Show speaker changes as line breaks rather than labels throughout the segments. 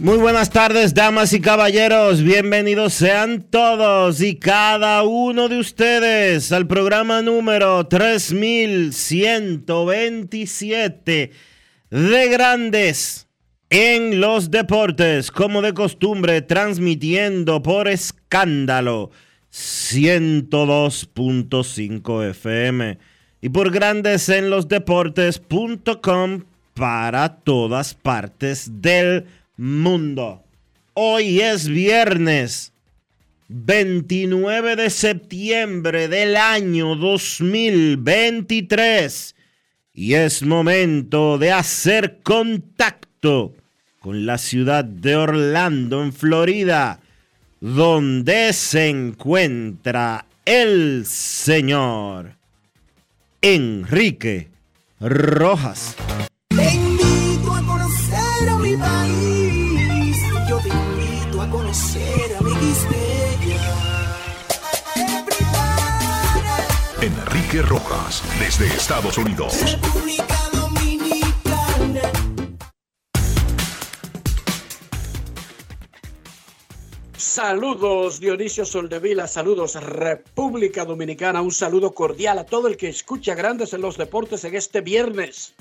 Muy buenas tardes, damas y caballeros. Bienvenidos sean todos y cada uno de ustedes al programa número 3127 de Grandes en los Deportes, como de costumbre, transmitiendo por escándalo 102.5 FM y por Grandes en los Deportes.com para todas partes del mundo. Hoy es viernes 29 de septiembre del año 2023 y es momento de hacer contacto con la ciudad de Orlando, en Florida, donde se encuentra el señor Enrique Rojas.
Enrique Rojas, desde Estados Unidos.
República Dominicana.
Saludos Dionisio Soldevila, saludos República Dominicana, un saludo cordial a todo el que escucha Grandes en los Deportes en este viernes.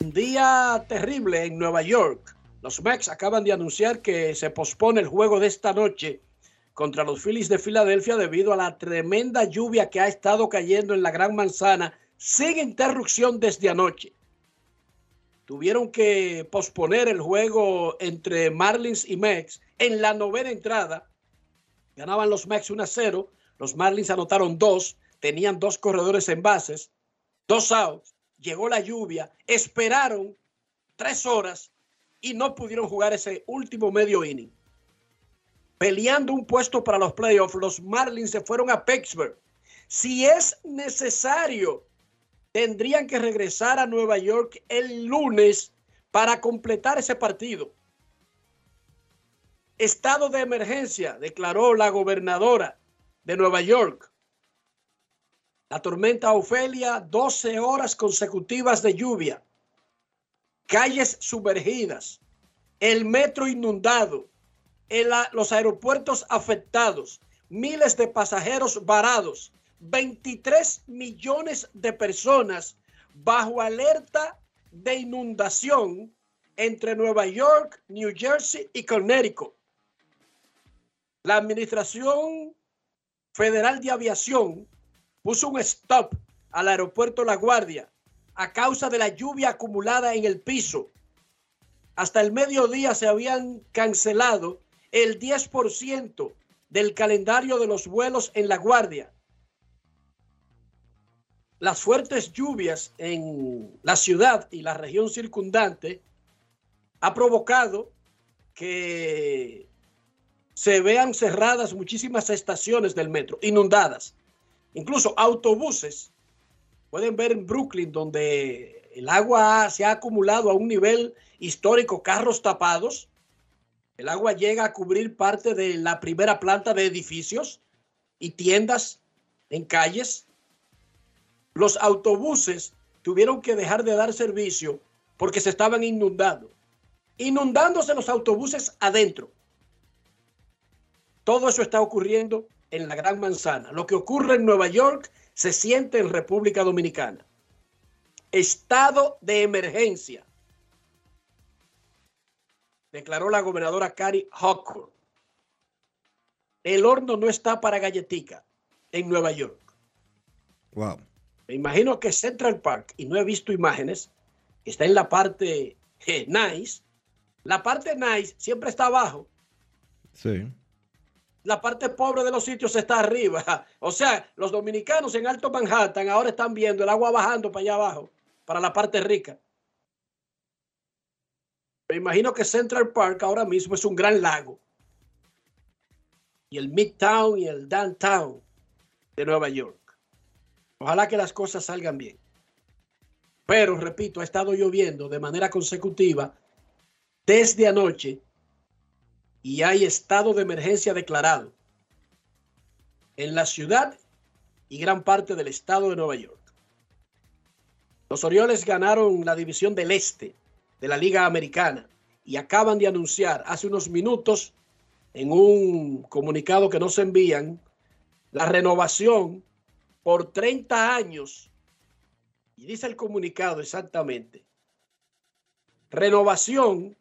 Un día terrible en Nueva York. Los Mets acaban de anunciar que se pospone el juego de esta noche contra los Phillies de Filadelfia debido a la tremenda lluvia que ha estado cayendo en la Gran Manzana sin interrupción desde anoche. Tuvieron que posponer el juego entre Marlins y Mets en la novena entrada. Ganaban los Mets 1 a 0. Los Marlins anotaron dos. Tenían dos corredores en bases. Dos outs. Llegó la lluvia. Esperaron tres horas y no pudieron jugar ese último medio inning. Peleando un puesto para los playoffs, los Marlins se fueron a Pittsburgh. Si es necesario, tendrían que regresar a Nueva York el lunes para completar ese partido. Estado de emergencia, declaró la gobernadora de Nueva York. La tormenta Ofelia, 12 horas consecutivas de lluvia, calles sumergidas, el metro inundado, los aeropuertos afectados, miles de pasajeros varados, 23 millones de personas bajo alerta de inundación entre Nueva York, New Jersey y Connecticut. La Administración Federal de Aviación puso un stop al aeropuerto La Guardia a causa de la lluvia acumulada en el piso. Hasta el mediodía se habían cancelado el 10% del calendario de los vuelos en La Guardia. Las fuertes lluvias en la ciudad y la región circundante ha provocado que se vean cerradas muchísimas estaciones del metro, inundadas. Incluso autobuses Pueden ver en Brooklyn, donde el agua se ha acumulado a un nivel histórico, carros tapados. El agua llega a cubrir parte de la primera planta de edificios y tiendas en calles. Los autobuses tuvieron que dejar de dar servicio porque se estaban inundando. Inundándose los autobuses adentro. Todo eso está ocurriendo en la Gran Manzana. Lo que ocurre en Nueva York se siente en República Dominicana. Estado de emergencia. Declaró la gobernadora Cari Hochul. El horno no está para galletica en Nueva York.
Wow.
Me imagino que Central Park, y no he visto imágenes, está en la parte eh, nice. La parte nice siempre está abajo.
Sí.
La parte pobre de los sitios está arriba. O sea, los dominicanos en Alto Manhattan ahora están viendo el agua bajando para allá abajo, para la parte rica. Me imagino que Central Park ahora mismo es un gran lago. Y el Midtown y el Downtown de Nueva York. Ojalá que las cosas salgan bien. Pero, repito, ha estado lloviendo de manera consecutiva desde anoche y hay estado de emergencia declarado en la ciudad y gran parte del estado de Nueva York. Los Orioles ganaron la división del Este de la Liga Americana y acaban de anunciar hace unos minutos en un comunicado que nos envían la renovación por 30 años. Y dice el comunicado exactamente. Renovación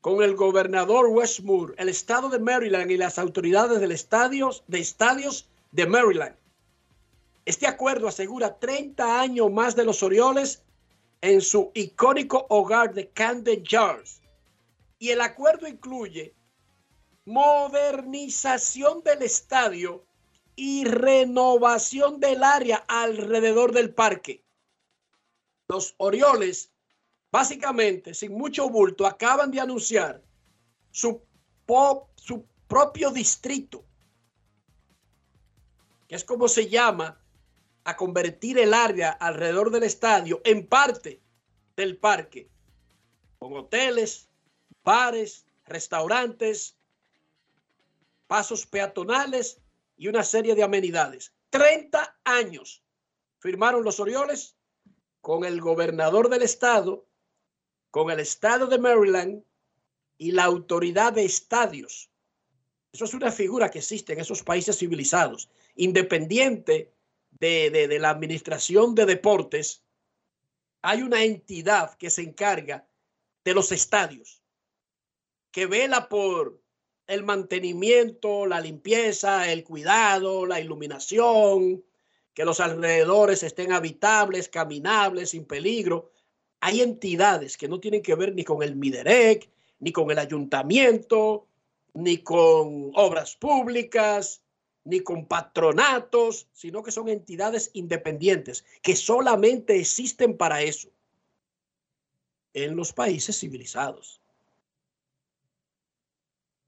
con el gobernador Westmoor, el estado de Maryland y las autoridades del estadio, de estadios de Maryland. Este acuerdo asegura 30 años más de los Orioles en su icónico hogar de Camden Yards. Y el acuerdo incluye modernización del estadio y renovación del área alrededor del parque. Los Orioles, básicamente, sin mucho bulto, acaban de anunciar su, su propio distrito, que es como se llama a convertir el área alrededor del estadio en parte del parque, con hoteles, bares, restaurantes, pasos peatonales y una serie de amenidades. 30 años firmaron los Orioles con el gobernador del estado, con el estado de Maryland y la autoridad de estadios. Eso es una figura que existe en esos países civilizados, independiente de, de, la administración de deportes. Hay una entidad que se encarga de los estadios, que vela por el mantenimiento, la limpieza, el cuidado, la iluminación, que los alrededores estén habitables, caminables, sin peligro. Hay entidades que no tienen que ver ni con el Miderec, ni con el ayuntamiento, ni con obras públicas, ni con patronatos, sino que son entidades independientes que solamente existen para eso en los países civilizados.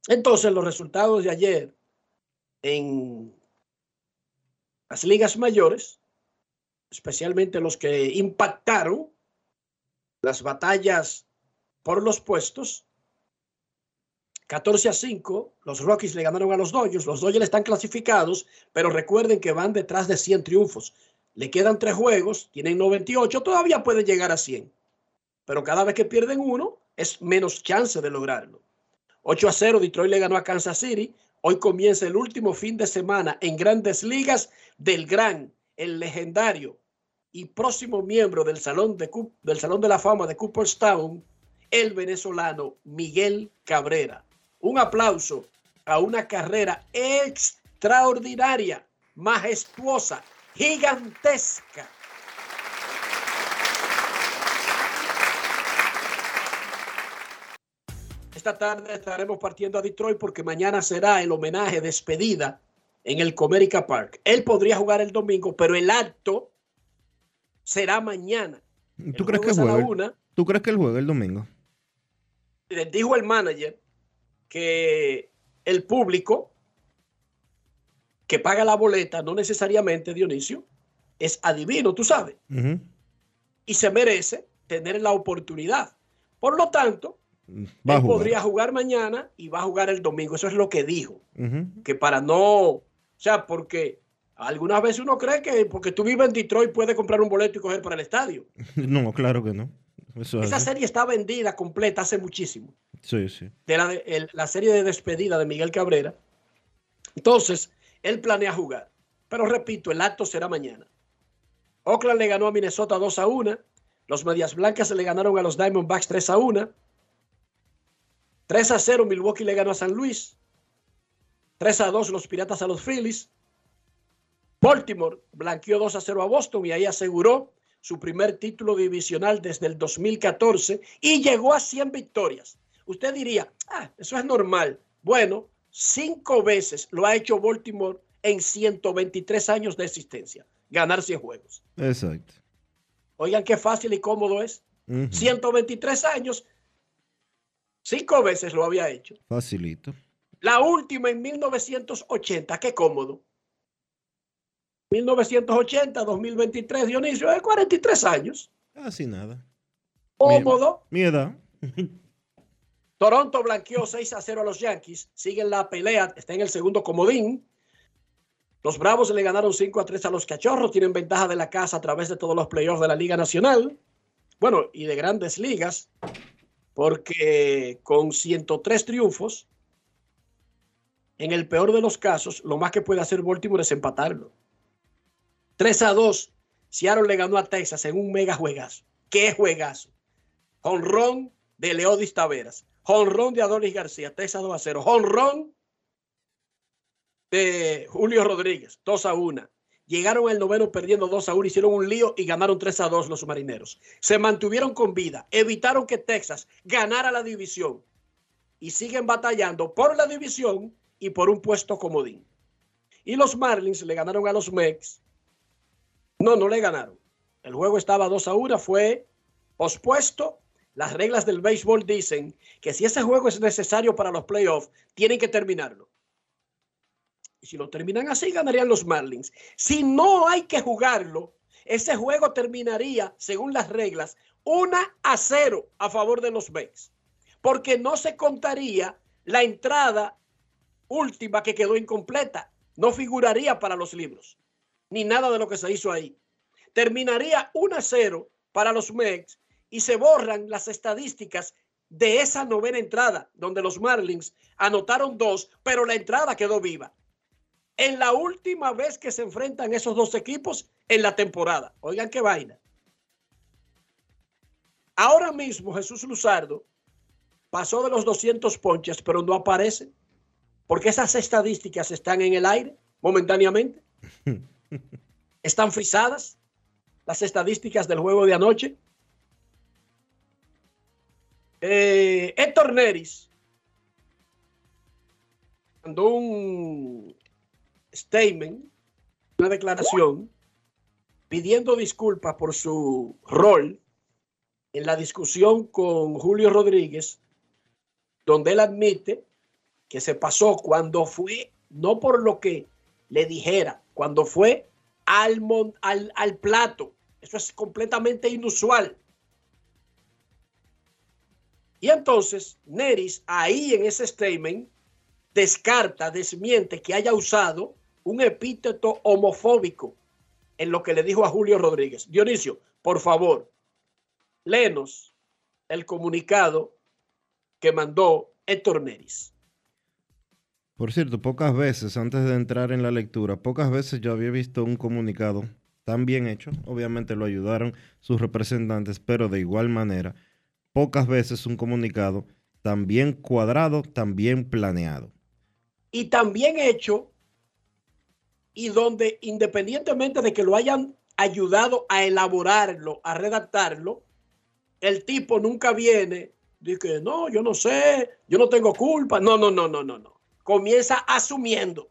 Entonces, los resultados de ayer en las ligas mayores, especialmente los que impactaron las batallas por los puestos, 14 a 5, los Rockies le ganaron a los Dodgers. Los Dodgers están clasificados, pero recuerden que van detrás de 100 triunfos. Le quedan tres juegos, tienen 98, todavía pueden llegar a 100. Pero cada vez que pierden uno, es menos chance de lograrlo. 8 a 0, Detroit le ganó a Kansas City. Hoy comienza el último fin de semana en grandes ligas del gran, el legendario y próximo miembro del Salón de, del Salón de la Fama de Cooperstown, el venezolano Miguel Cabrera. Un aplauso a una carrera extraordinaria, majestuosa, gigantesca esta tarde estaremos partiendo a Detroit porque mañana será el homenaje despedida en el Comerica Park. Él podría jugar el domingo, pero el acto será mañana.
¿Tú crees que juegue? ¿Tú crees que él juegue el domingo?
Le dijo el manager que el público que paga la boleta, no necesariamente Dionisio, es adivino, tú sabes, y se merece tener la oportunidad. Por lo tanto,
Va a
él
jugar.
podría jugar mañana y va a jugar el domingo. Eso es lo que dijo. Que para no, o sea, porque algunas veces uno cree que porque tú vives en Detroit puedes comprar un boleto y coger para el estadio.
No, claro que no. Eso es
Esa
así.
serie está vendida completa hace muchísimo.
Sí, sí.
de la, el- la serie de despedida de Miguel Cabrera. Entonces, él planea jugar. Pero repito, el acto será mañana. Oakland le ganó a Minnesota 2 a 1. Los Medias Blancas le ganaron a los Diamondbacks 3 a 1. 3 a 0 Milwaukee le ganó a San Luis. 3 a 2 los Piratas a los Phillies. Baltimore blanqueó 2 a 0 a Boston y ahí aseguró su primer título divisional desde el 2014 y llegó a 100 victorias. Usted diría, ah, eso es normal. Bueno, cinco veces lo ha hecho Baltimore en 123 años de existencia. Ganar 100 juegos.
Exacto.
Oigan qué fácil y cómodo es.
Ujú.
123 años, cinco veces lo había hecho.
Facilito.
La última en 1980, qué cómodo. 1980, 2023, Dionisio, es 43 años.
Casi nada.
Cómodo.
Mi edad.
Toronto blanqueó 6 a 0 a los Yankees. Siguen la pelea, está en el segundo comodín. Los Bravos le ganaron 5 a 3 a los Cachorros. Tienen ventaja de la casa a través de todos los playoffs de la Liga Nacional. Bueno, y de grandes ligas, porque con 103 triunfos, en el peor de los casos, lo más que puede hacer Baltimore es empatarlo. 3 a 2, Seattle le ganó a Texas en un mega juegazo. ¿Qué juegazo? Honrón de Leodis Taveras. Honrón de Adolis García, Texas 2 a 0. Honrón de Julio Rodríguez, 2 a 1. Llegaron al noveno perdiendo 2 a 1, hicieron un lío y ganaron 3 a 2 los marineros. Se mantuvieron con vida, evitaron que Texas ganara la división y siguen batallando por la división y por un puesto comodín. Y los Marlins le ganaron a los Mex. No, no le ganaron. El juego estaba 2 a 1, fue pospuesto. Las reglas del béisbol dicen que si ese juego es necesario para los playoffs, tienen que terminarlo. Y si lo terminan así, ganarían los Marlins. Si no hay que jugarlo, ese juego terminaría, según las reglas, 1 a 0 a favor de los Mex. Porque no se contaría la entrada última que quedó incompleta. No figuraría para los libros, ni nada de lo que se hizo ahí. Terminaría 1 a 0 para los Mex y se borran las estadísticas de esa novena entrada, donde los Marlins anotaron dos, pero la entrada quedó viva. En la última vez que se enfrentan esos dos equipos en la temporada. Oigan qué vaina. Ahora mismo Jesús Luzardo pasó de los 200 ponches, pero no aparece, porque esas estadísticas están en el aire momentáneamente. Están frisadas las estadísticas del juego de anoche. Eh, Héctor Neris mandó un statement, una declaración, pidiendo disculpas por su rol en la discusión con Julio Rodríguez, donde él admite que se pasó cuando fue, no por lo que le dijera, cuando fue al, al, al plato. Eso es completamente inusual. Y entonces Neris ahí en ese statement descarta, desmiente que haya usado un epíteto homofóbico en lo que le dijo a Julio Rodríguez. Dionisio, por favor, léenos el comunicado que mandó Héctor Neris.
Por cierto, pocas veces, antes de entrar en la lectura, pocas veces yo había visto un comunicado tan bien hecho. Obviamente lo ayudaron sus representantes, pero de igual manera, pocas veces un comunicado tan bien cuadrado, tan bien planeado.
y también hecho y donde independientemente de que lo hayan ayudado a elaborarlo, a redactarlo, el tipo nunca viene, dice, no, yo no sé, yo no tengo culpa. No, no, no, no, no, no. Comienza asumiendo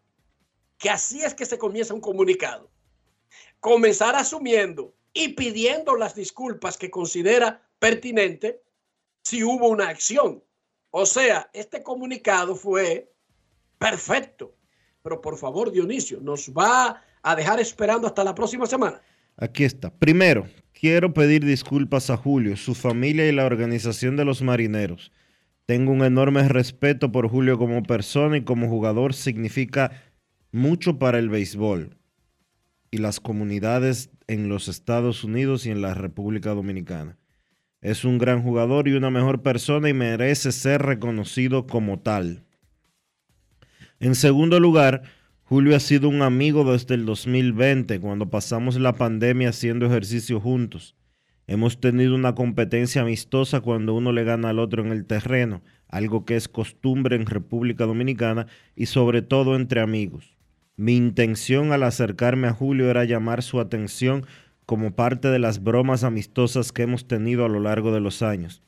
que así es que se comienza un comunicado. Comenzar asumiendo y pidiendo las disculpas que considera pertinente si hubo una acción. O sea, este comunicado fue perfecto. Pero por favor, Dionisio, ¿nos va a dejar esperando hasta la próxima semana?
Aquí está. Primero, quiero pedir disculpas a Julio, su familia y la organización de los marineros. Tengo un enorme respeto por Julio como persona y como jugador. Significa mucho para el béisbol y las comunidades en los Estados Unidos y en la República Dominicana. Es un gran jugador y una mejor persona y merece ser reconocido como tal. En segundo lugar, Julio ha sido un amigo desde el 2020, cuando pasamos la pandemia haciendo ejercicio juntos. Hemos tenido una competencia amistosa cuando uno le gana al otro en el terreno, algo que es costumbre en República Dominicana y sobre todo entre amigos. Mi intención al acercarme a Julio era llamar su atención como parte de las bromas amistosas que hemos tenido a lo largo de los años.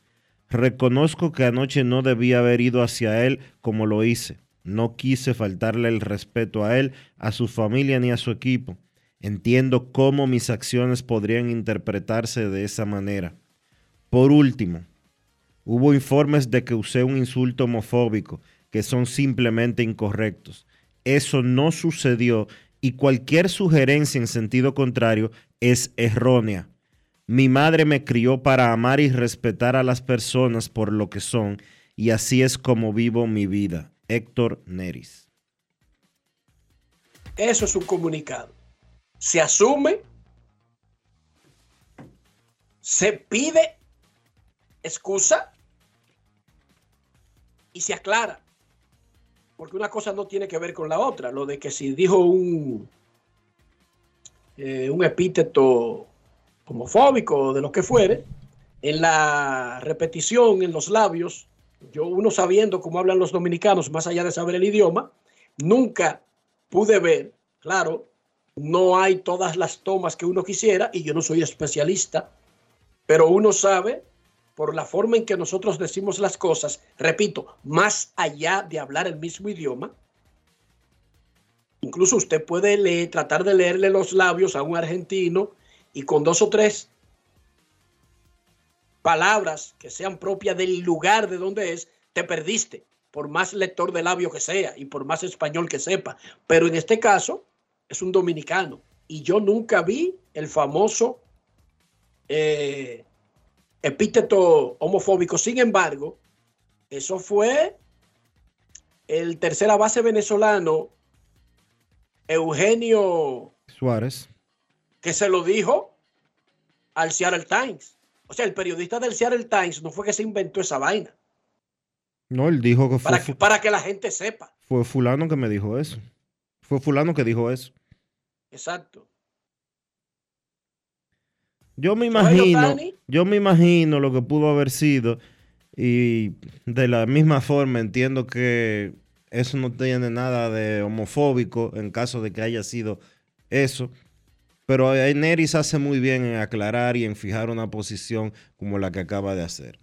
Reconozco que anoche no debía haber ido hacia él como lo hice. No quise faltarle el respeto a él, a su familia ni a su equipo. Entiendo cómo mis acciones podrían interpretarse de esa manera. Por último, hubo informes de que usé un insulto homofóbico que son simplemente incorrectos. Eso no sucedió y cualquier sugerencia en sentido contrario es errónea. Mi madre me crió para amar y respetar a las personas por lo que son y así es como vivo mi vida. Héctor Neris.
Eso es un comunicado. Se asume, se pide excusa y se aclara porque una cosa no tiene que ver con la otra. Lo de que si dijo un, eh, un epíteto homofóbico o de lo que fuere, en la repetición, en los labios, yo uno sabiendo cómo hablan los dominicanos, más allá de saber el idioma, nunca pude ver, claro, no hay todas las tomas que uno quisiera y yo no soy especialista, pero uno sabe por la forma en que nosotros decimos las cosas, repito, más allá de hablar el mismo idioma, incluso usted puede tratar de leerle los labios a un argentino y con dos o tres palabras que sean propias del lugar de donde es, te perdiste, por más lector de labio que sea y por más español que sepa. Pero en este caso es un dominicano y yo nunca vi el famoso eh, epíteto homofóbico. Sin embargo, eso fue el tercera base venezolano, Eugenio
Suárez,
que se lo dijo al Seattle Times. O sea, el periodista del Seattle Times no fue que se inventó esa vaina.
No, él dijo que fue.
Para que, para que la gente sepa.
Fue Fulano que me dijo eso. Fue Fulano que dijo eso.
Exacto.
Yo me imagino, yo me imagino lo que pudo haber sido y de la misma forma entiendo que eso no tiene nada de homofóbico en caso de que haya sido eso. Pero Neris hace muy bien en aclarar y en fijar una posición como la que acaba de hacer.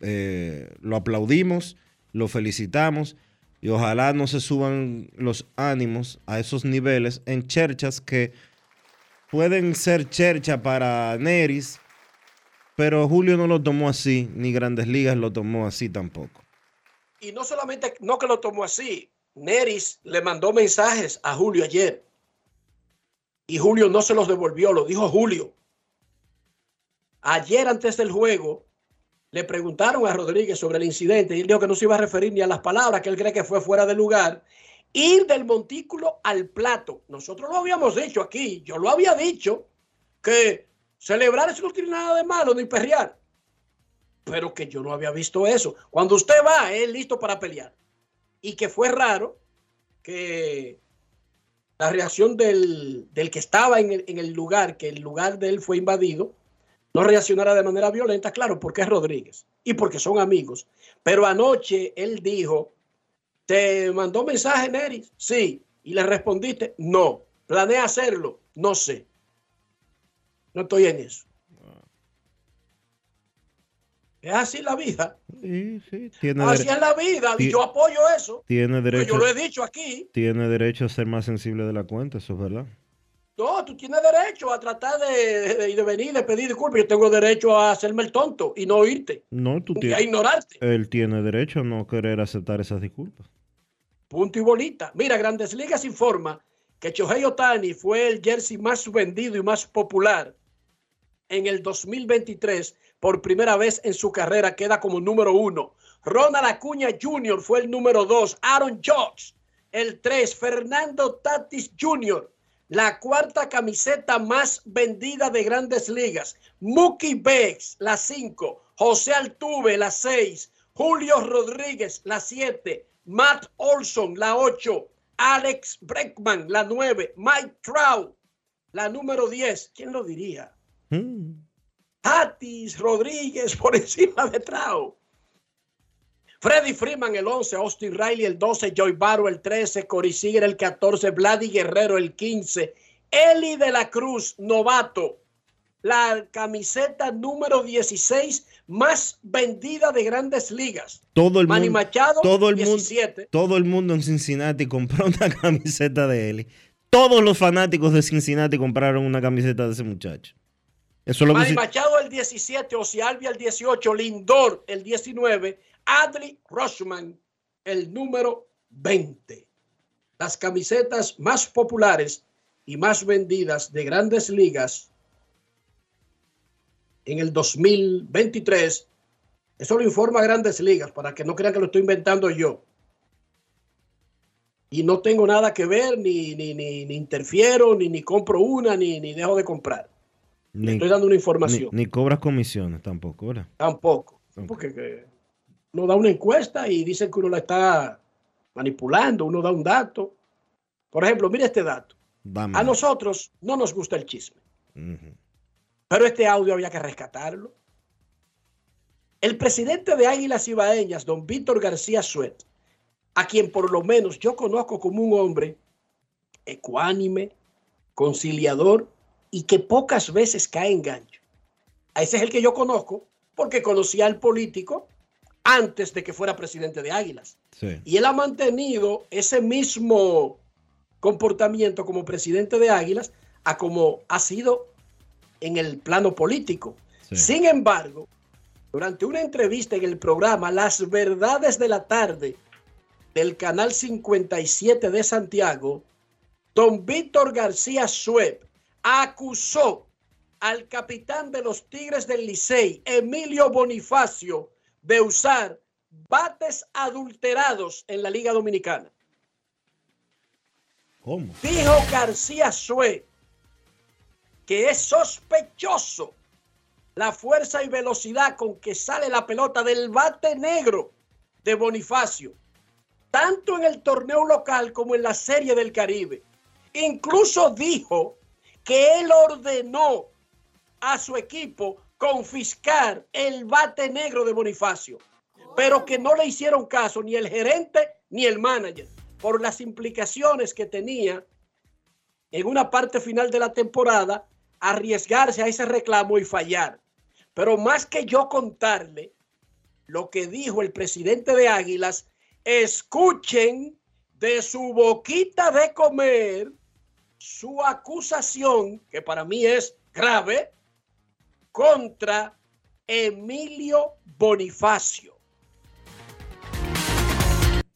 Eh, lo aplaudimos, lo felicitamos y ojalá no se suban los ánimos a esos niveles en cherchas que pueden ser chercha para Neris, pero Julio no lo tomó así, ni Grandes Ligas lo tomó así tampoco.
Y no solamente, no que lo tomó así, Neris le mandó mensajes a Julio ayer y Julio no se los devolvió, lo dijo Julio. Ayer antes del juego le preguntaron a Rodríguez sobre el incidente y él dijo que no se iba a referir ni a las palabras que él cree que fue fuera de lugar ir del montículo al plato. Nosotros lo habíamos dicho aquí, yo lo había dicho, que celebrar eso no tiene nada de malo, ni perrear. Pero que yo no había visto eso. Cuando usted va, es listo para pelear. Y que fue raro que la reacción del, que estaba en el, en el lugar, que el lugar de él fue invadido, no reaccionara de manera violenta, claro, porque es Rodríguez y porque son amigos. Pero anoche él dijo ¿Te mandó mensaje, Neris? Sí. ¿Y le respondiste? No. ¿Planea hacerlo? No sé. No estoy en eso. Es así la vida.
Sí, sí, tiene
así es la vida. Y yo apoyo eso.
Tiene derecho.
Yo lo he dicho aquí.
Tiene derecho a ser más sensible de la cuenta, eso es verdad.
No, tú tienes derecho a tratar de, de, de venir, de pedir disculpas. Yo tengo derecho a hacerme el tonto y no oírte.
No, tú tienes.
A ignorarte.
Él tiene derecho a no querer aceptar esas disculpas.
Punto y bolita. Mira, Grandes Ligas informa que Shohei Otani fue el jersey más vendido y más popular en el 2023 por primera vez en su carrera, queda como número uno. Ronald Acuña Jr. fue el número dos. Aaron Judge, el tres. Fernando Tatis Jr., la cuarta camiseta más vendida de grandes ligas. Mookie Becks, la cinco. José Altuve, la seis. Julio Rodríguez, la siete. Matt Olson, la ocho. Alex Breckman, la 9. Mike Trout, la número 10. ¿Quién lo diría? Mm. Tatis Rodríguez por encima de Trout. Freddy Freeman el 11, Austin Riley el 12, Joy Barrow el 13, Cory Seager el 14, Vladi Guerrero el 15, Eli de la Cruz, novato, la camiseta número 16 más vendida de grandes ligas.
Todo el
Manny
mundo,
Machado,
todo el
17.
Mundo, todo el mundo en Cincinnati compró una camiseta de Eli. Todos los fanáticos de Cincinnati compraron una camiseta de ese muchacho.
Eso lo Manny Machado el 17, Ocialvia el 18, Lindor el 19, Adley Rushman el número 20. Las camisetas más populares y más vendidas de grandes ligas en el 2023. Eso lo informa Grandes Ligas para que no crean que lo estoy inventando yo. Y no tengo nada que ver, ni, ni, ni, ni interfiero, ni, ni compro una, ni, ni dejo de comprar. Ni, estoy dando una información.
Ni, cobras comisiones tampoco, ¿verdad?
Tampoco. Porque que uno da una encuesta y dicen que uno la está manipulando, uno da un dato. Por ejemplo, mire este dato. A nosotros no nos gusta el chisme. Pero este audio había que rescatarlo. El presidente de Águilas Ibaeñas, don Víctor García Suet, a quien por lo menos yo conozco como un hombre ecuánime, conciliador y que pocas veces cae en gancho. A ese es el que yo conozco porque conocía al político antes de que fuera presidente de Águilas. Y él ha mantenido ese mismo comportamiento como presidente de Águilas a como ha sido en el plano político. Sin embargo, durante una entrevista en el programa Las Verdades de la Tarde del Canal 57 de Santiago, don Víctor García Sueb acusó al capitán de los Tigres del Licey, Emilio Bonifacio, de usar bates adulterados en la Liga Dominicana.
¿Cómo?
Dijo García Sueb que es sospechoso la fuerza y velocidad con que sale la pelota del bate negro de Bonifacio, tanto en el torneo local como en la Serie del Caribe. Incluso dijo que él ordenó a su equipo confiscar el bate negro de Bonifacio, pero que no le hicieron caso ni el gerente ni el manager por las implicaciones que tenía en una parte final de la temporada arriesgarse a ese reclamo y fallar. Pero más que yo contarle lo que dijo el presidente de Águilas, escuchen de su boquita de comer su acusación, que para mí es grave, contra Emilio Bonifacio.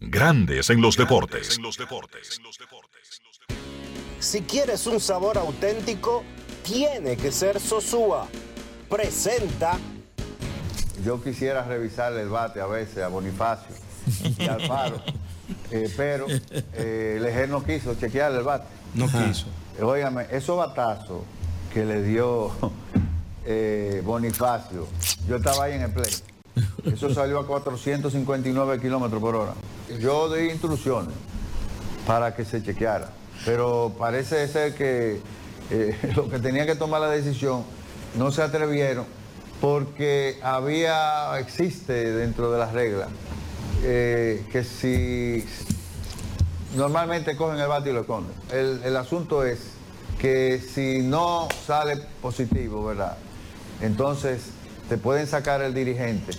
Grandes en los deportes.
Si quieres un sabor auténtico, tiene que ser Sosúa. Presenta.
Yo quisiera revisar el bate a veces a Bonifacio y al Faro, eh, pero eh, el Ejer no quiso chequear el bate.
No quiso.
Óigame, esos batazos que le dio eh, Bonifacio, yo estaba ahí en el play. Eso salió a 459 kilómetros por hora. Yo di instrucciones para que se chequeara, pero parece ser que eh, lo que tenía que tomar la decisión, no se atrevieron porque había, existe dentro de las reglas, eh, que si normalmente cogen el bate y lo esconden. El, asunto es que si no sale positivo, ¿verdad? Entonces te pueden sacar el dirigente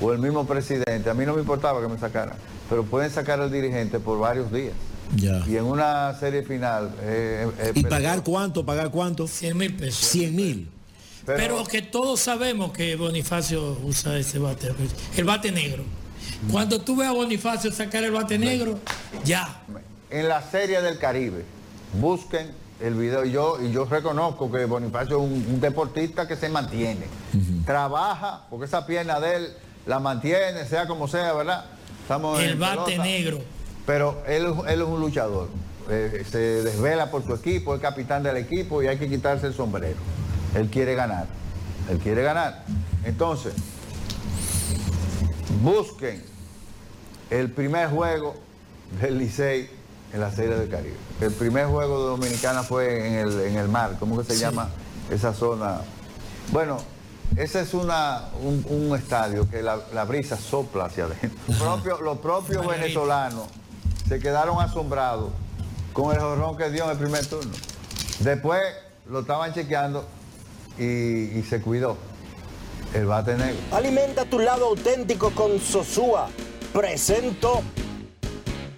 o el mismo presidente. A mí no me importaba que me sacaran, pero pueden sacar el dirigente por varios días. Y en una serie final. Eh,
eh, ¿Y pagar cuánto? ¿Pagar cuánto?
100 mil pesos.
100 mil.
Pero, que todos sabemos que Bonifacio usa ese bate, el bate negro. Cuando tú ves a Bonifacio sacar el bate negro, ya.
En la serie del Caribe, busquen el video. Y yo, y yo reconozco que Bonifacio es un, un deportista que se mantiene. Trabaja, porque esa pierna de él la mantiene, sea como sea, ¿verdad? Estamos
El bate
pelota.
negro.
Pero él, él es un luchador. Eh, se desvela por su equipo, es capitán del equipo y hay que quitarse el sombrero. Él quiere ganar. Él quiere ganar. Entonces, busquen el primer juego del Licey en la Serie del Caribe. El primer juego de Dominicana fue en el, en el mar. ¿Cómo que se
Sí.
llama esa zona? Bueno, ese es una, un, un estadio que la, la brisa sopla hacia adentro. Los propios, los propios
Margarita.
venezolanos se quedaron asombrados con el jorrón que dio en el primer turno. Después lo estaban chequeando y, y se cuidó. El bate negro.
Alimenta tu lado auténtico con Sosúa. Presento.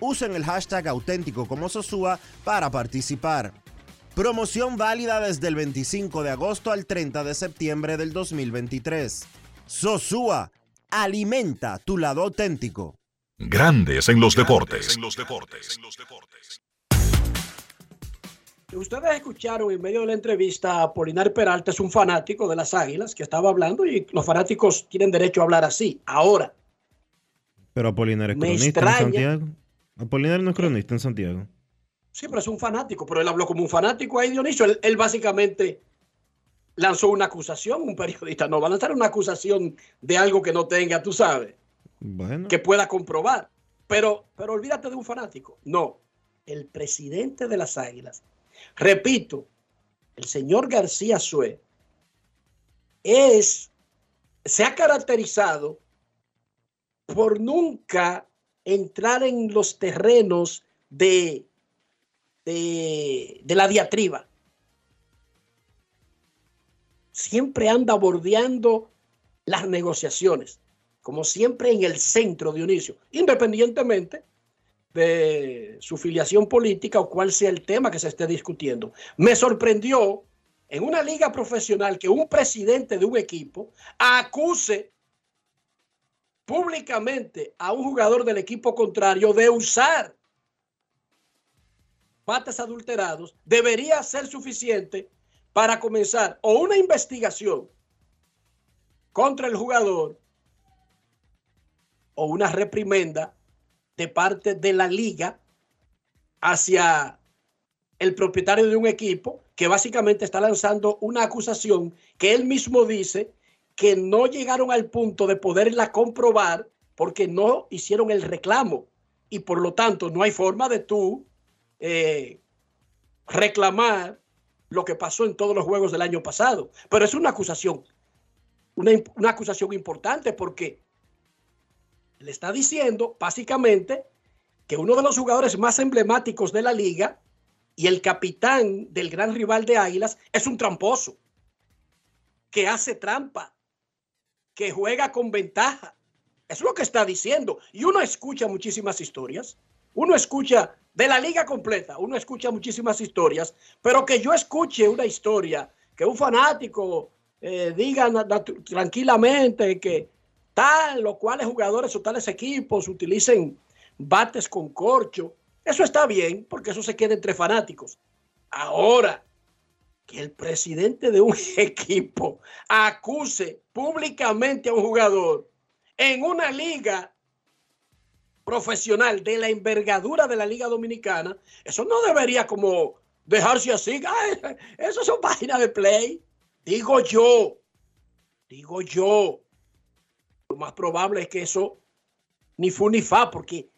Usen el hashtag auténtico como Sosúa para participar. Promoción válida desde el 25 de agosto al 30 de septiembre del 2023. Sosúa, alimenta tu lado auténtico.
Grandes en los deportes.
Ustedes escucharon en medio de la entrevista a Polinar Peralta, es un fanático de las Águilas que estaba hablando y los fanáticos tienen derecho a hablar así. Ahora,
Pero Apolinar es
Me
cronista
extraña.
en Santiago. Apolinar no es cronista en Santiago.
sí, pero es un fanático, pero él habló como un fanático ahí, Dionisio. Él, él básicamente lanzó una acusación, un periodista no va a lanzar una acusación de algo que no tenga, tú sabes,
Bueno,
que pueda comprobar. Pero, pero olvídate de un fanático. No, el presidente de las Águilas. Repito, el señor García Sue es, se ha caracterizado por nunca entrar en los terrenos de, de, la diatriba. Siempre anda bordeando las negociaciones, como siempre en el centro, Dionisio, independientemente de su filiación política o cuál sea el tema que se esté discutiendo. Me sorprendió en una liga profesional que un presidente de un equipo acuse públicamente a un jugador del equipo contrario de usar bates adulterados, debería ser suficiente para comenzar o una investigación contra el jugador o una reprimenda de parte de la liga hacia el propietario de un equipo que básicamente está lanzando una acusación que él mismo dice que no llegaron al punto de poderla comprobar porque no hicieron el reclamo y por lo tanto no hay forma de tú eh, reclamar lo que pasó en todos los juegos del año pasado. Pero es una acusación, una, una acusación importante porque le está diciendo básicamente que uno de los jugadores más emblemáticos de la liga y el capitán del gran rival de Águilas es un tramposo, que hace trampa, que juega con ventaja. Es lo que está diciendo. Y uno escucha muchísimas historias. Uno escucha de la liga completa, uno escucha muchísimas historias, pero que yo escuche una historia, que un fanático eh, diga tranquilamente que tal o cuales jugadores o tales equipos utilicen bates con corcho, eso está bien, porque eso se queda entre fanáticos. Ahora, que el presidente de un equipo acuse públicamente a un jugador en una liga profesional de la envergadura de la Liga Dominicana, eso no debería como dejarse así. Ay, eso son páginas de play. Digo yo, digo yo. Lo más probable es que eso ni fu ni fa, porque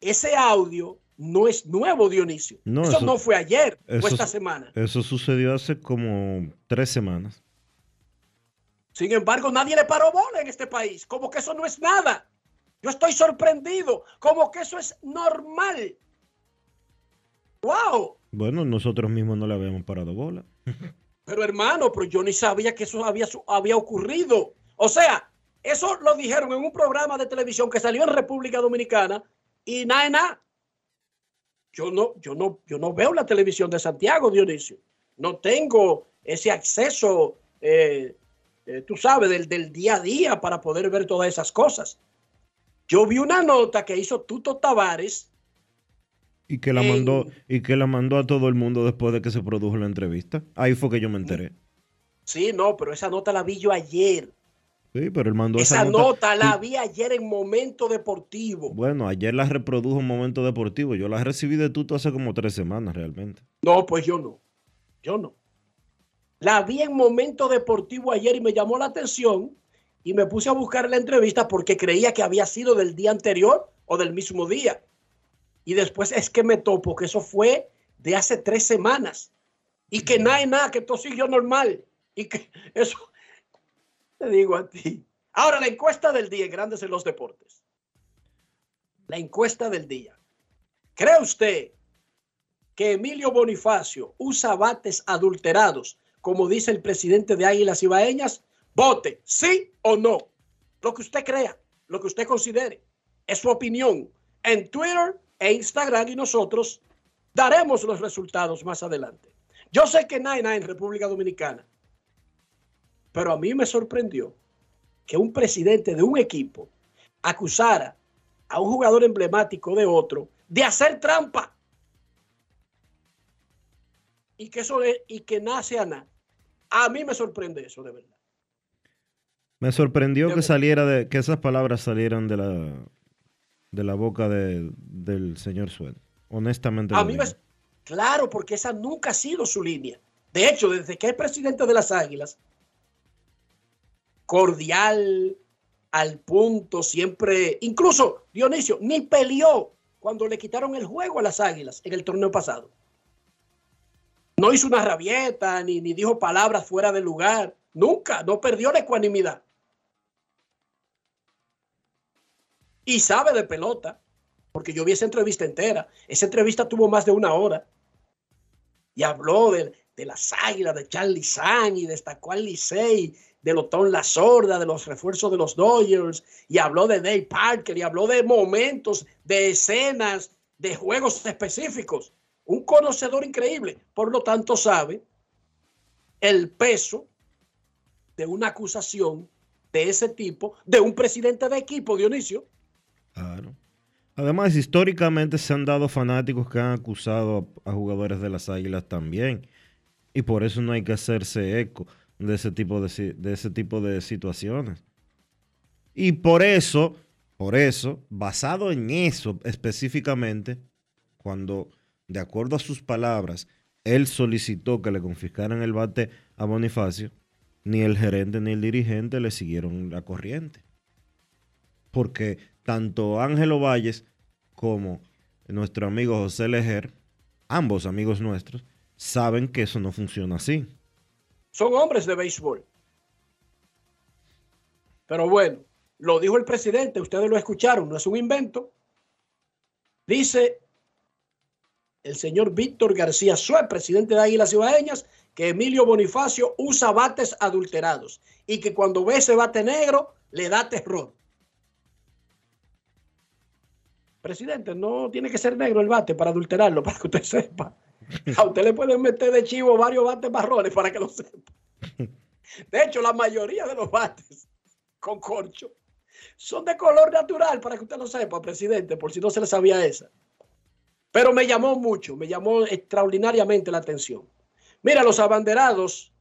ese audio no es nuevo, Dionisio.
No,
eso,
eso-
no fue ayer o esta
es-
semana.
Eso sucedió hace como tres semanas.
Sin embargo, nadie le paró bola en este país. Como que eso no es nada. Yo estoy sorprendido. Como que eso es normal. ¡Wow!
Bueno, nosotros mismos no le habíamos parado bola.
Pero hermano, pero yo ni sabía que eso había, había ocurrido. O sea, eso lo dijeron en un programa de televisión que salió en República Dominicana y nada, nada. Yo no, yo no, yo no veo la televisión de Santiago, Dionisio. No tengo ese acceso, eh, eh, tú sabes, del, del día a día para poder ver todas esas cosas. Yo vi una nota que hizo Tuto Tavares
Y que la
En-
mandó, y que la mandó a todo el mundo después de que se produjo la entrevista. Ahí fue que yo me enteré.
Sí, no, pero esa nota la vi yo ayer.
Sí, pero él mandó
Esa
esa,
nota la vi ayer en Momento Deportivo.
Bueno, ayer la reprodujo en Momento Deportivo. Yo la recibí de tuto hace como tres semanas realmente.
No, pues yo no. Yo no. La vi en Momento Deportivo ayer y me llamó la atención y me puse a buscar la entrevista porque creía que había sido del día anterior o del mismo día. Y después es que me topo que eso fue de hace tres semanas y que nada, y nada, que todo siguió normal y que eso, te digo a ti. Ahora la encuesta del día Grandes en los Deportes. La encuesta del día. ¿Cree usted que Emilio Bonifacio usa bates adulterados, como dice el presidente de Águilas Ibaeñas? Vote, sí o no. Lo que usted crea, lo que usted considere. Es su opinión en Twitter e Instagram y nosotros daremos los resultados más adelante. Yo sé que nada en República Dominicana, pero a mí me sorprendió que un presidente de un equipo acusara a un jugador emblemático de otro de hacer trampa y que eso es, y que nace a nada. A mí me sorprende eso, de verdad.
Me sorprendió
De
que
verdad.
saliera de, que esas palabras salieran de la de la boca de- del señor Sued. Honestamente.
A
lo
mí me,
digo.
claro, porque esa nunca ha sido su línea. De hecho, desde que es presidente de las Águilas, cordial, al punto, siempre, incluso Dionisio, ni peleó cuando le quitaron el juego a las Águilas en el torneo pasado. No hizo una rabieta, ni, ni dijo palabras fuera de lugar. Nunca, no perdió la ecuanimidad. Y sabe de pelota, porque yo vi esa entrevista entera. Esa entrevista tuvo más de una hora. Y habló de, de las águilas, de Charlie San, y destacó al Licey, de Lotón La Sorda, de los refuerzos de los Dodgers, y habló de Dave Parker, y habló de momentos, de escenas, de juegos específicos. Un conocedor increíble. Por lo tanto, sabe el peso de una acusación de ese tipo de un presidente de equipo, Dionisio.
Claro. Además, históricamente se han dado fanáticos que han acusado a, a jugadores de las Águilas también. Y por eso no hay que hacerse eco de ese tipo de, de ese tipo de situaciones. Y por eso, por eso, basado en eso específicamente, cuando, de acuerdo a sus palabras, él solicitó que le confiscaran el bate a Bonifacio, ni el gerente ni el dirigente le siguieron la corriente porque tanto Ángelo Valles como nuestro amigo José Lejer, ambos amigos nuestros, saben que eso no funciona así.
Son hombres de béisbol. Pero bueno, lo dijo el presidente, ustedes lo escucharon, no es un invento. Dice el señor Víctor García Suárez, presidente de Águilas Ibaeñas, que Emilio Bonifacio usa bates adulterados y que cuando ve ese bate negro le da terror. Presidente, no tiene que ser negro el bate para adulterarlo, para que usted sepa. A usted le pueden meter de chivo varios bates marrones para que lo sepa. De hecho, la mayoría de los bates con corcho son de color natural, para que usted lo sepa, presidente, por si no se le sabía esa. Pero me llamó mucho, me llamó extraordinariamente la atención. Mira, los abanderados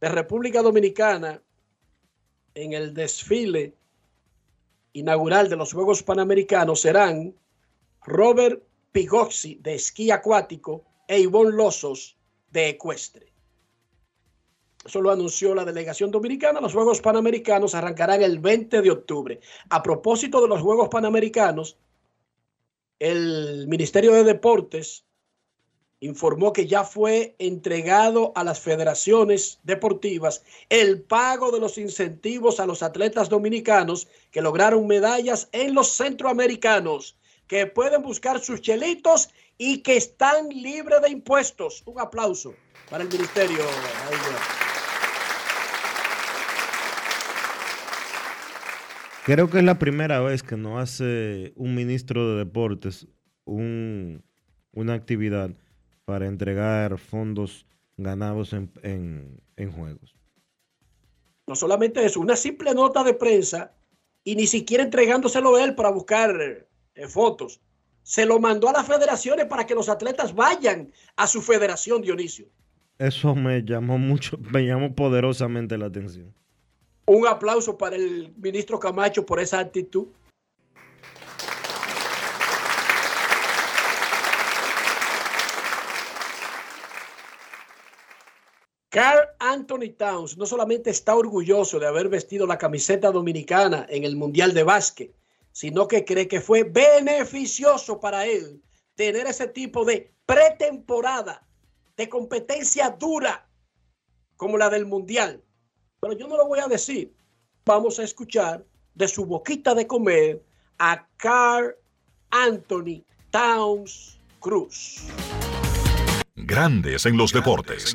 de República Dominicana en el desfile inaugural de los Juegos Panamericanos serán Robert Pigoxi de esquí acuático e Ivonne Lozos de ecuestre. Eso lo anunció la delegación dominicana. Los Juegos Panamericanos arrancarán el 20 de octubre. A propósito de los Juegos Panamericanos, el Ministerio de Deportes informó que ya fue entregado a las federaciones deportivas el pago de los incentivos a los atletas dominicanos que lograron medallas en los centroamericanos. Que pueden buscar sus chelitos y que están libres de impuestos. Un aplauso para el ministerio.
Creo que es la primera vez que no hace un ministro de deportes un, una actividad para entregar fondos ganados en, en- en juegos.
No solamente eso, una simple nota de prensa y ni siquiera entregándoselo él para buscar eh, fotos. Se lo mandó a las federaciones para que los atletas vayan a su federación, Dionisio.
Eso me llamó mucho, me llamó poderosamente la atención.
Un aplauso para el ministro Camacho por esa actitud. Carl Anthony Towns no solamente está orgulloso de haber vestido la camiseta dominicana en el Mundial de Básquet, sino que cree que fue beneficioso para él tener ese tipo de pretemporada, de competencia dura como la del Mundial. Pero yo no lo voy a decir. Vamos a escuchar de su boquita de comer a Carl Anthony Towns Cruz.
Grandes en los deportes.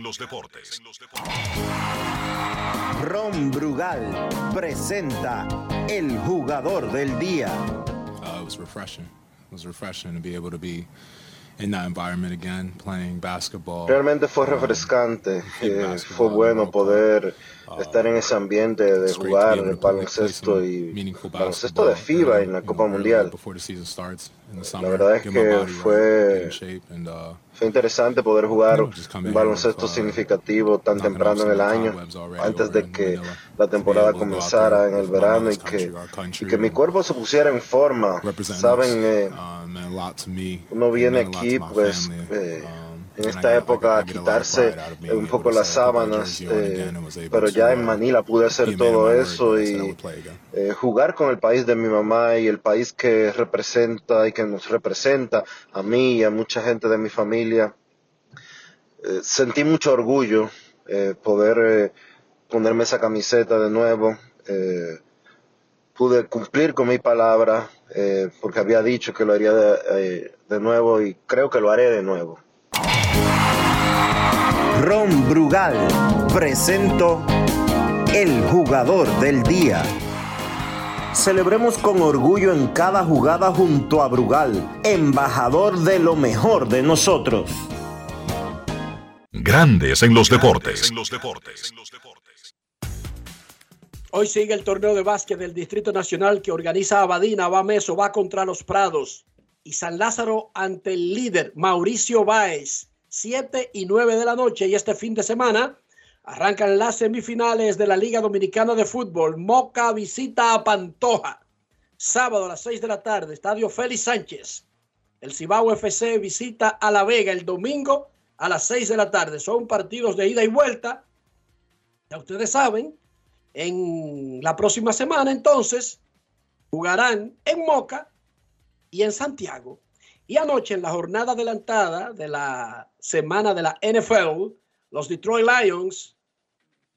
Ron Brugal presenta el jugador del día.
Uh, it was refreshing. It was refreshing to be able to be in that environment again, playing basketball.
Realmente fue refrescante, eh, fue bueno poder estar en ese ambiente de jugar el baloncesto y baloncesto de FIBA en la Copa Mundial.
before the season starts in the
La verdad es que fue,
uh,
fue interesante poder jugar un baloncesto
uh,
significativo tan temprano en el año, antes de que la temporada comenzara en el verano y que, y que mi cuerpo se pusiera en forma. Saben, eh,
Uh,
uno viene aquí pues eh, en esta época quitarse un poco las sábanas, eh, pero
to,
ya en Manila pude hacer todo eso y eh, jugar con el país de mi mamá y el país que representa y que nos representa a mí y a mucha gente de mi familia. Eh, sentí mucho orgullo poder ponerme esa camiseta de nuevo. Pude cumplir con mi palabra porque había dicho que lo haría de, de nuevo y creo que lo haré de nuevo.
Ron Brugal presento el jugador del día. Celebremos con orgullo en cada jugada junto a Brugal, embajador de lo mejor de nosotros.
Grandes en los deportes.
Hoy sigue el torneo de básquet del Distrito Nacional que organiza Abadina, Bameso, va contra los Prados y San Lázaro ante el líder Mauricio Báez, 7 y 9 de la noche y este fin de semana arrancan las semifinales de la Liga Dominicana de Fútbol. Moca visita a Pantoja, sábado a las 6 de la tarde, Estadio Félix Sánchez. El Cibao FC visita a La Vega el domingo a las 6 de la tarde. Son partidos de ida y vuelta. Ya ustedes saben, en la próxima semana entonces jugarán en Moca y en Santiago. Y anoche en la jornada adelantada de la semana de la NFL, los Detroit Lions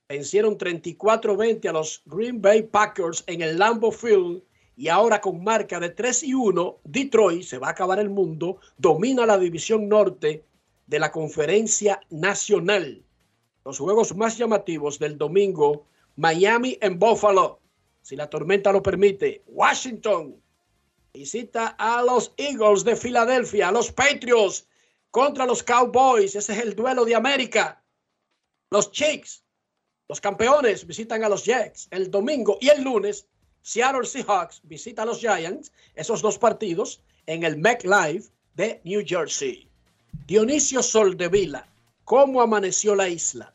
vencieron 34-20 a los Green Bay Packers en el Lambeau Field y ahora con marca de 3 y 1, Detroit se va a acabar el mundo, domina la división norte de la conferencia nacional. Los juegos más llamativos del domingo, Miami en Buffalo, si la tormenta lo permite, Washington visita a los Eagles de Filadelfia, a los Patriots contra los Cowboys, ese es el duelo de América. Los Chiefs, los campeones, visitan a los Jets el domingo y el lunes. Seattle Seahawks visita a los Giants, esos dos partidos en el MetLife de New Jersey. Dionisio Soldevila, ¿cómo amaneció la isla?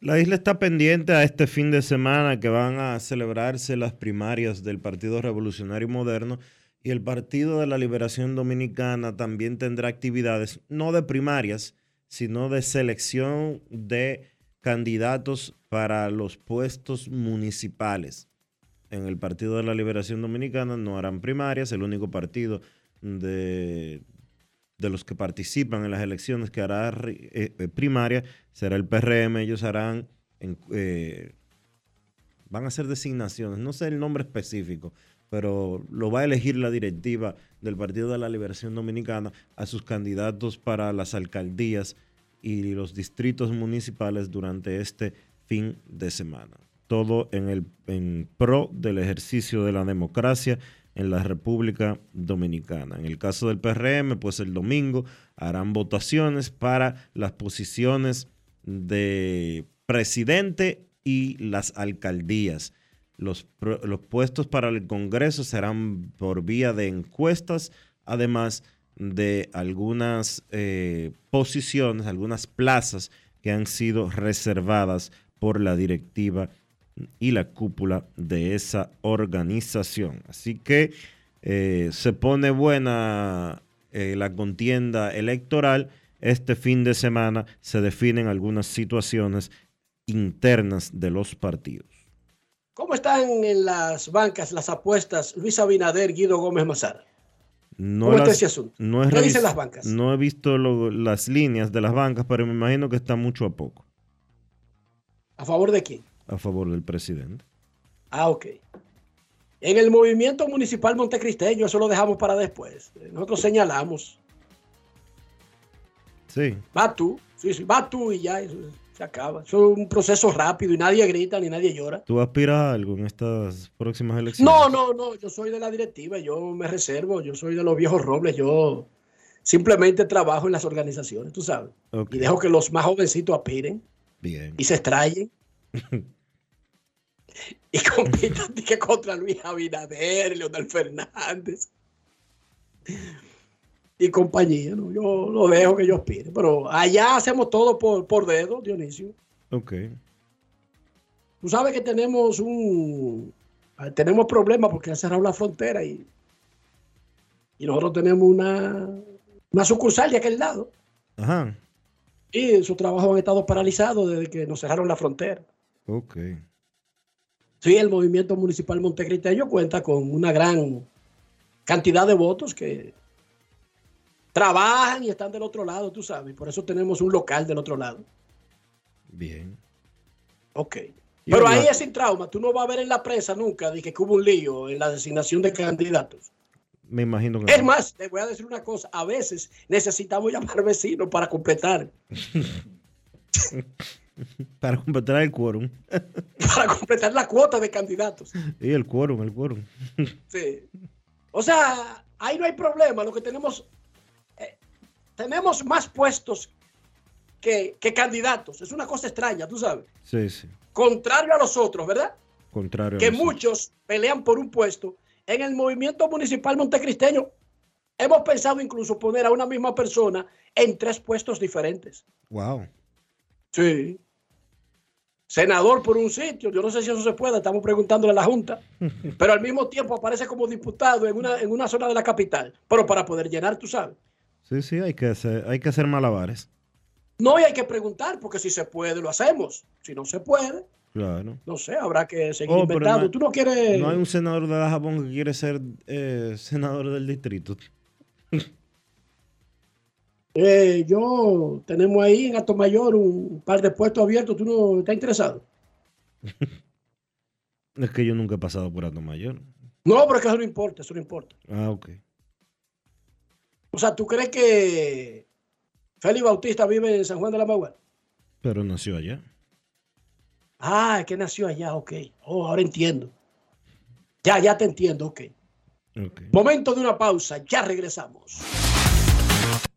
La isla está pendiente a este fin de semana que van a celebrarse las primarias del Partido Revolucionario Moderno y el Partido de la Liberación Dominicana también tendrá actividades, no de primarias, sino de selección de candidatos para los puestos municipales. En el Partido de la Liberación Dominicana no harán primarias, el único partido de, de los que participan en las elecciones que hará eh, eh, primaria será el PRM. Ellos harán, eh, van a hacer designaciones, no sé el nombre específico, pero lo va a elegir la directiva del Partido de la Liberación Dominicana a sus candidatos para las alcaldías y los distritos municipales durante este fin de semana. Todo en, el, pro del ejercicio de la democracia en la República Dominicana. En el caso del PRM, pues el domingo harán votaciones para las posiciones de presidente y las alcaldías. Los, los, puestos para el Congreso serán por vía de encuestas, además de algunas eh, posiciones, algunas plazas que han sido reservadas por la directiva y la cúpula de esa organización. Así que eh, se pone buena eh, la contienda electoral. Este fin de semana se definen algunas situaciones internas de los partidos.
¿Cómo están en las bancas las apuestas Luis Abinader, Guido Gómez Mazar?
No
¿Cómo está
las-
ese asunto?
no he
¿Qué dicen las bancas?
No he visto lo- las líneas de las bancas, pero me imagino que está mucho a poco
¿A favor de quién?
a favor del presidente.
Ah, ok. En el movimiento municipal montecristeño, eso lo dejamos para después. Nosotros señalamos.
Sí.
Va tú, sí, sí, va tú y ya, se acaba. Eso es un proceso rápido y nadie grita ni nadie llora.
¿Tú aspiras a algo en estas próximas elecciones?
No, no, no, yo soy de la directiva, yo me reservo, yo soy de los viejos robles, yo simplemente trabajo en las organizaciones, tú sabes.
Ok.
Y dejo que los más jovencitos aspiren
Bien.
y se extrayen. y compitan que contra Luis Abinader, Leonel Fernández y compañía. ¿no? Yo lo dejo que ellos aspiren. Pero allá hacemos todo por, por dedo, Dionisio.
Ok.
Tú sabes que tenemos un tenemos problemas porque han cerrado la frontera y, y nosotros tenemos una, una sucursal de aquel lado.
Ajá.
Y sus trabajos han estado paralizados desde que nos cerraron la frontera.
Ok.
Sí, el movimiento municipal montecristeño cuenta con una gran cantidad de votos que trabajan y están del otro lado, tú sabes. Por eso tenemos un local del otro lado.
Bien.
Ok. Pero ahí es sin trauma. Tú no vas a ver en la prensa nunca de que hubo un lío en la designación de candidatos.
Me imagino que
Es
no.
más, te voy a decir una cosa. A veces necesitamos llamar vecinos para completar,
Para completar el quórum.
para completar la cuota de candidatos.
y el quórum, el quórum.
Sí. O sea, ahí no hay problema. Lo que tenemos, eh, tenemos más puestos que, que candidatos. Es una cosa extraña, tú sabes.
Sí, sí.
Contrario a los otros, ¿verdad?
Contrario.
Que muchos pelean por un puesto. En el movimiento municipal montecristeño hemos pensado incluso poner a una misma persona en tres puestos diferentes.
Wow.
Sí. Senador por un sitio, yo no sé si eso se puede, estamos preguntándole a la Junta, pero al mismo tiempo aparece como diputado en una, en una zona de la capital, pero para poder llenar, tú sabes.
Sí, sí, hay que hacer, hay que hacer malabares.
No, y hay que preguntar, porque si se puede, lo hacemos. Si no se puede,
Claro.
no sé, habrá que seguir
Oh,
inventando.
no-
Tú no quieres...
No hay un senador de Dajabón que quiere ser eh, senador del distrito.
Eh, yo tenemos ahí en Mayor un par de puestos abiertos. ¿Tú no estás interesado?
Es que yo nunca he pasado por Alto Mayor.
No, pero es que eso no importa, eso no importa.
Ah, ok.
O sea, ¿tú crees que Félix Bautista vive en San Juan de la Magua?
Pero nació allá.
Ah, es que nació allá, ok. Oh, ahora entiendo. Ya, ya te entiendo, ok.
Ok.
Momento de una pausa, ya regresamos.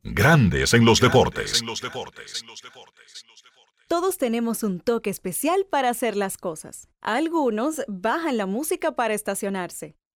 Grandes en los deportes.
Todos tenemos un toque especial para hacer las cosas. Algunos bajan la música para estacionarse.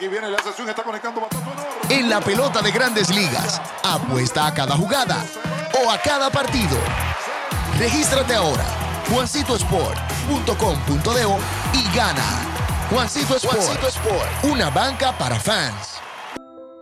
Aquí viene la sesión, está conectando bastante
En la pelota de grandes ligas, apuesta a cada jugada o a cada partido. Regístrate ahora, juancitosport.com.de y gana. Juancito Sport, una banca para fans.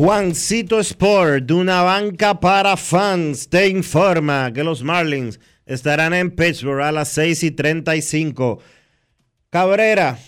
Juancito Sport, de una banca para fans, te informa que los Marlins estarán en Pittsburgh a las 6 y 35. Cabrera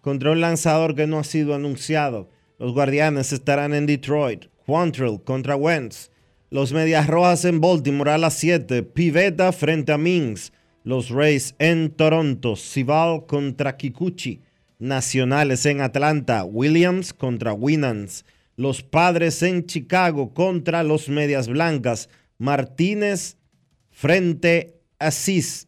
contra un lanzador que no ha sido anunciado. Los Guardianes estarán en Detroit. Quantrill contra Wentz. Los Medias Rojas en Baltimore a las 7. Pivetta frente a Mings. Los Rays en Toronto. Sival contra Kikuchi. Nacionales en Atlanta. Williams contra Winans. Los Padres en Chicago contra los Medias Blancas. Martínez frente a Cis.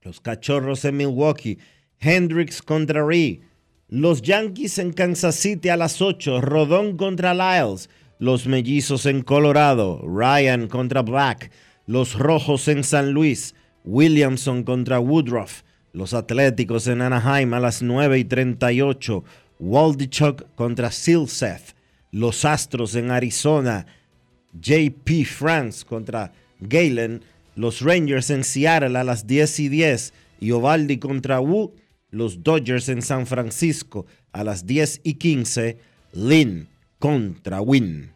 Los Cachorros en Milwaukee. Hendricks contra Ree. Los Yankees en Kansas City a las 8. Rodón contra Lyles. Los Mellizos en Colorado. Ryan contra Black. Los Rojos en San Luis. Williamson contra Woodruff. Los Atléticos en Anaheim a las 9 y 38. Waldichuk contra Silseth. Los Astros en Arizona. JP France contra Galen. Los Rangers en Seattle a las 10 y 10. Y Ovaldi contra Wu. Los Dodgers en San Francisco a las 10 y 15. Lynn contra Win.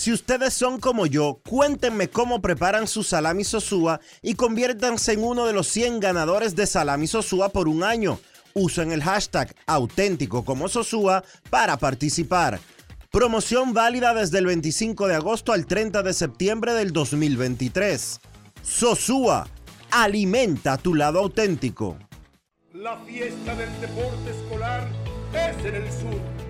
Si ustedes son como yo, cuéntenme cómo preparan su salami sosúa y conviértanse en uno de los 100 ganadores de salami sosúa por un año. Usen el hashtag auténtico como sosúa para participar. Promoción válida desde el 25 de agosto al 30 de septiembre del 2023. Sosúa, alimenta tu lado auténtico.
La fiesta del deporte escolar es en el sur.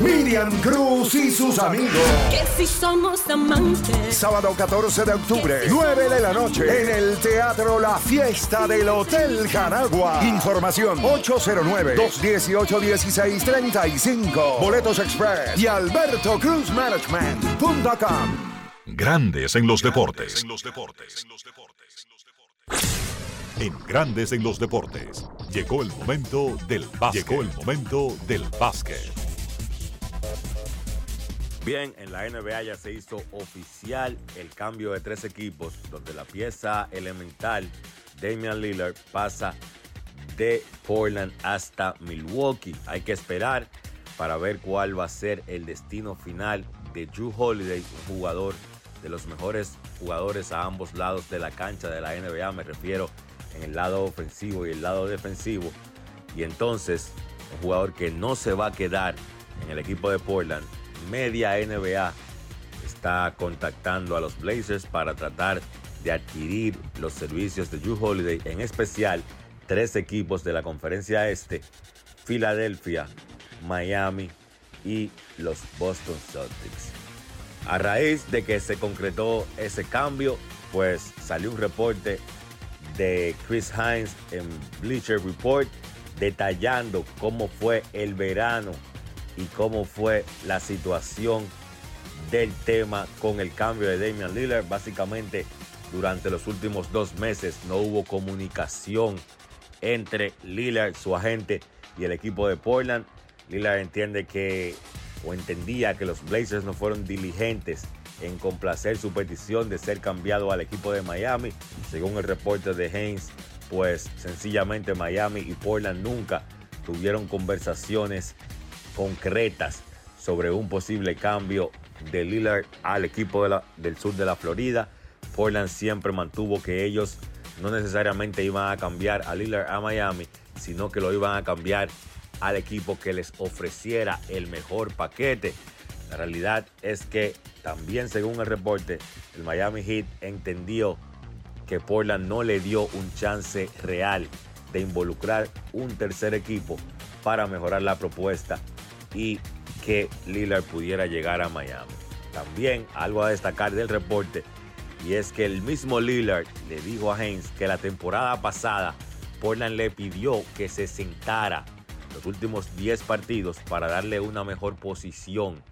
Miriam Cruz y sus amigos.
Que si somos amantes.
Sábado 14 de octubre, 9 de la noche, en el Teatro La Fiesta del Hotel Jaragua. Información 809-218-1635. Boletos Express y Alberto Cruz Management.com.
Grandes en los deportes. En Grandes en los deportes. Llegó el momento del básquet. Llegó el momento del básquet.
Bien, en la NBA ya se hizo oficial el cambio de tres equipos, donde la pieza elemental, Damian Lillard, pasa de Portland hasta Milwaukee. Hay que esperar para ver cuál va a ser el destino final de Drew Holiday, un jugador de los mejores jugadores a ambos lados de la cancha de la NBA. Me refiero en el lado ofensivo y el lado defensivo. Y entonces, un jugador que no se va a quedar en el equipo de Portland media NBA está contactando a los Blazers para tratar de adquirir los servicios de Drew Holiday, en especial tres equipos de la conferencia este, Filadelfia, Miami y los Boston Celtics. A raíz de que se concretó ese cambio, pues salió un reporte de Chris Hines en Bleacher Report detallando cómo fue el verano y cómo fue la situación del tema con el cambio de Damian Lillard. Básicamente, durante los últimos dos meses no hubo comunicación entre Lillard, su agente, y el equipo de Portland. Lillard entiende que, o entendía que los Blazers no fueron diligentes en complacer su petición de ser cambiado al equipo de Miami. Según el reporte de Haynes, pues sencillamente Miami y Portland nunca tuvieron conversaciones concretas sobre un posible cambio de Lillard al equipo del sur de la Florida. Portland siempre mantuvo que ellos no necesariamente iban a cambiar a Lillard a Miami, sino que lo iban a cambiar al equipo que les ofreciera el mejor paquete. La realidad es que también según el reporte, el Miami Heat entendió que Portland no le dio un chance real de involucrar un tercer equipo para mejorar la propuesta y que Lillard pudiera llegar a Miami. También algo a destacar del reporte y es que el mismo Lillard le dijo a Haynes que la temporada pasada Portland le pidió que se sentara los últimos 10 partidos para darle una mejor posición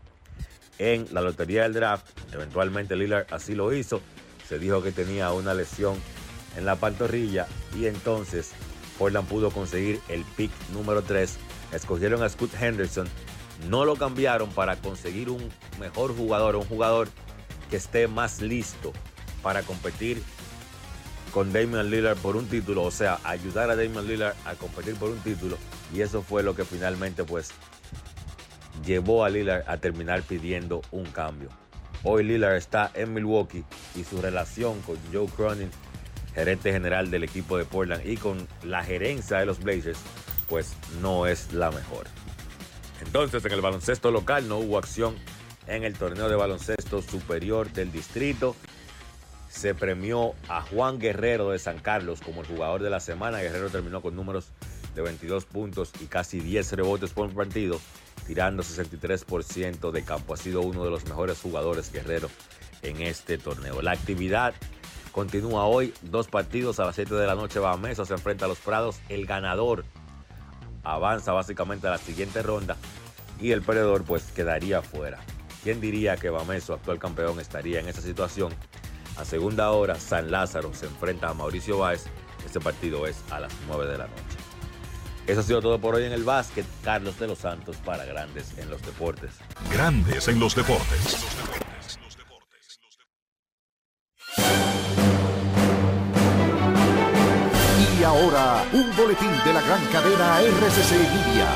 en la lotería del draft. Eventualmente Lillard así lo hizo. Se dijo que tenía una lesión en la pantorrilla y entonces Portland pudo conseguir el pick número 3. Escogieron a Scott Henderson. No lo cambiaron para conseguir un mejor jugador, un jugador que esté más listo para competir con Damian Lillard por un título, o sea, ayudar a Damian Lillard a competir por un título y eso fue lo que finalmente pues llevó a Lillard a terminar pidiendo un cambio. Hoy Lillard está en Milwaukee y su relación con Joe Cronin, gerente general del equipo de Portland y con la gerencia de los Blazers, pues no es la mejor. Entonces en el baloncesto local no hubo acción en el torneo de baloncesto superior del distrito. Se premió a Juan Guerrero de San Carlos como el jugador de la semana. Guerrero terminó con números de 22 puntos y casi 10 rebotes por partido, tirando 63% de campo. Ha sido uno de los mejores jugadores Guerrero en este torneo. La actividad continúa hoy, dos partidos a las 7 de la noche. Mesa se enfrenta a los Prados. El ganador avanza básicamente a la siguiente ronda y el perdedor pues quedaría fuera. ¿Quién diría que Bameso, actual campeón, estaría en esa situación? A segunda hora, San Lázaro se enfrenta a Mauricio Báez. Este partido es a las 9 de la noche. Eso ha sido todo por hoy en el básquet. Carlos de los Santos para Grandes en los Deportes.
Grandes en los Deportes.
Y ahora, un boletín de la gran cadena RCC Media.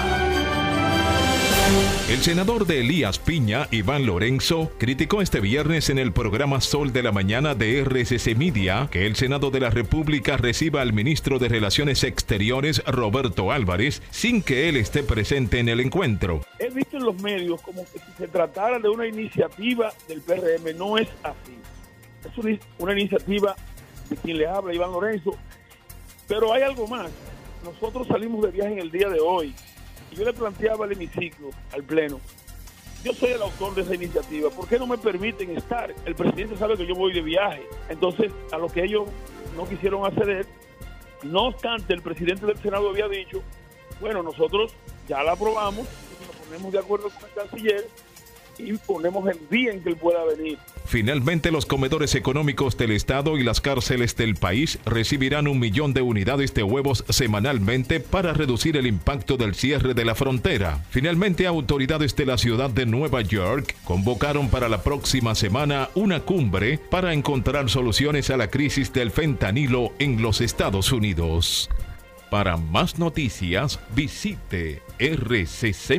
El senador de Elías Piña, Iván Lorenzo, criticó este viernes en el programa Sol de la Mañana de RCC Media que el Senado de la República reciba al ministro de Relaciones Exteriores, Roberto Álvarez, sin que él esté presente en el encuentro.
He visto en los medios como que si se tratara de una iniciativa del PRM, no es así. Es una, una iniciativa de quien le habla, Iván Lorenzo. Pero hay algo más. Nosotros salimos de viaje en el día de hoy yo le planteaba al hemiciclo, al Pleno, yo soy el autor de esa iniciativa, ¿por qué no me permiten estar? El presidente sabe que yo voy de viaje, entonces a lo que ellos no quisieron acceder, no obstante el presidente del Senado había dicho, bueno, nosotros ya la aprobamos, nos ponemos de acuerdo con el canciller y ponemos el día en que él pueda venir.
Finalmente, los comedores económicos del Estado y las cárceles del país recibirán un millón de unidades de huevos semanalmente para reducir el impacto del cierre de la frontera. Finalmente, autoridades de la ciudad de Nueva York convocaron para la próxima semana una cumbre para encontrar soluciones a la crisis del fentanilo en los Estados Unidos. Para más noticias, visite rccmedia.com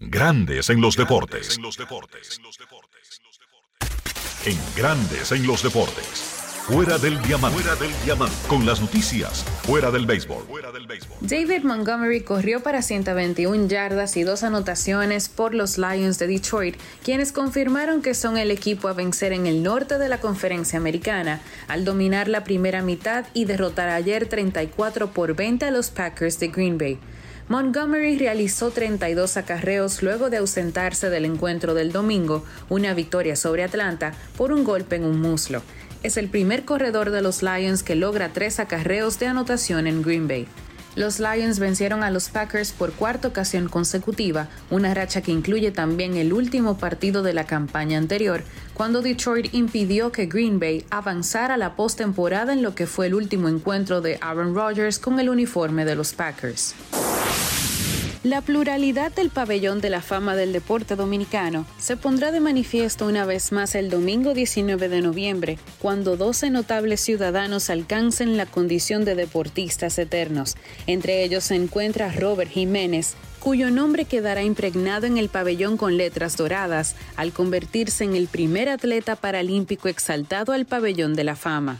Grandes en los deportes. En Grandes en los deportes. Fuera del diamante. Fuera del diamante. Con las noticias. Fuera del béisbol.
David Montgomery corrió para 121 yardas y dos anotaciones por los Lions de Detroit, quienes confirmaron que son el equipo a vencer en el norte de la conferencia americana, al dominar la primera mitad y derrotar ayer 34 por 20 a los Packers de Green Bay. Montgomery realizó 32 acarreos luego de ausentarse del encuentro del domingo, una victoria sobre Atlanta por un golpe en un muslo. Es el primer corredor de los Lions que logra tres acarreos de anotación en Green Bay. Los Lions vencieron a los Packers por cuarta ocasión consecutiva, una racha que incluye también el último partido de la campaña anterior, cuando Detroit impidió que Green Bay avanzara a la postemporada en lo que fue el último encuentro de Aaron Rodgers con el uniforme de los Packers. La pluralidad del pabellón de la fama del deporte dominicano se pondrá de manifiesto una vez más el domingo 19 de noviembre, cuando 12 notables ciudadanos alcancen la condición de deportistas eternos. Entre ellos se encuentra Robert Jiménez, cuyo nombre quedará impregnado en el pabellón con letras doradas al convertirse en el primer atleta paralímpico exaltado al pabellón de la fama.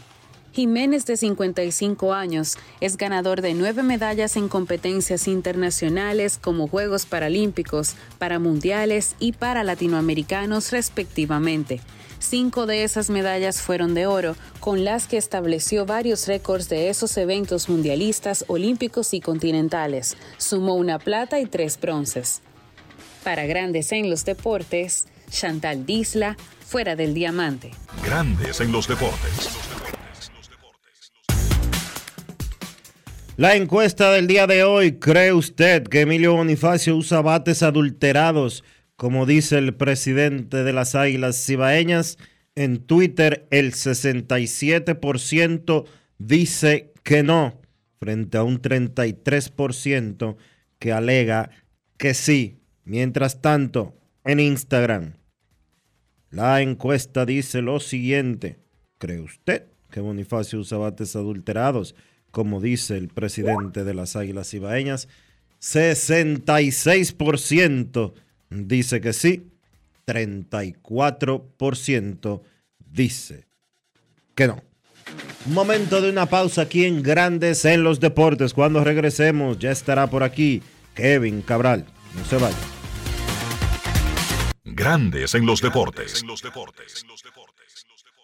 Jiménez, de 55 años, es ganador de nueve medallas en competencias internacionales como Juegos Paralímpicos, para Mundiales y para Latinoamericanos respectivamente. Cinco de esas medallas fueron de oro, con las que estableció varios récords de esos eventos mundialistas, olímpicos y continentales. Sumó una plata y tres bronces. Para Grandes en los Deportes, Chantal Disla, fuera del diamante.
Grandes en los deportes.
La encuesta del día de hoy, ¿cree usted que Emilio Bonifacio usa bates adulterados, como dice el presidente de las Águilas Cibaeñas? En Twitter el 67% dice que no, frente a un 33% que alega que sí. Mientras tanto, en Instagram, la encuesta dice lo siguiente, ¿cree usted que Bonifacio usa bates adulterados? Como dice el presidente de las Águilas Ibaeñas. 66% dice que sí, 34% dice que no. Momento de una pausa aquí en Grandes en los Deportes. Cuando regresemos ya estará por aquí Kevin Cabral. No se vaya.
Grandes en los deportes.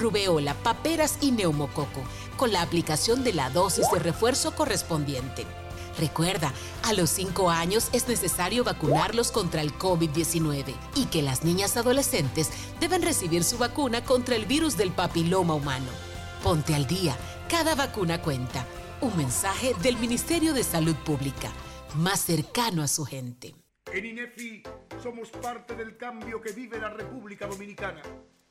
rubeola, paperas y neumococo, con la aplicación de la dosis de refuerzo correspondiente. Recuerda, a los 5 años es necesario vacunarlos contra el COVID-19 y que las niñas adolescentes deben recibir su vacuna contra el virus del papiloma humano. Ponte al día, cada vacuna cuenta. Un mensaje del Ministerio de Salud Pública, más cercano a su gente.
En INEFI somos parte del cambio que vive la República Dominicana,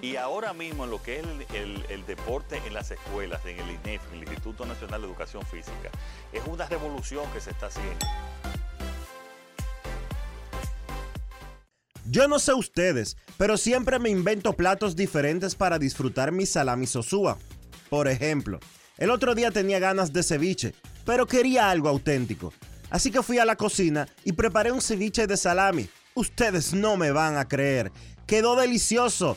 Y ahora mismo en lo que es el, deporte en las escuelas, en el INEF, en el Instituto Nacional de Educación Física, es una revolución que se está haciendo.
Yo no sé ustedes, pero siempre me invento platos diferentes para disfrutar mi salami sosúa. Por ejemplo, el otro día tenía ganas de ceviche, pero quería algo auténtico. Así que fui a la cocina y preparé un ceviche de salami. Ustedes no me van a creer. Quedó delicioso,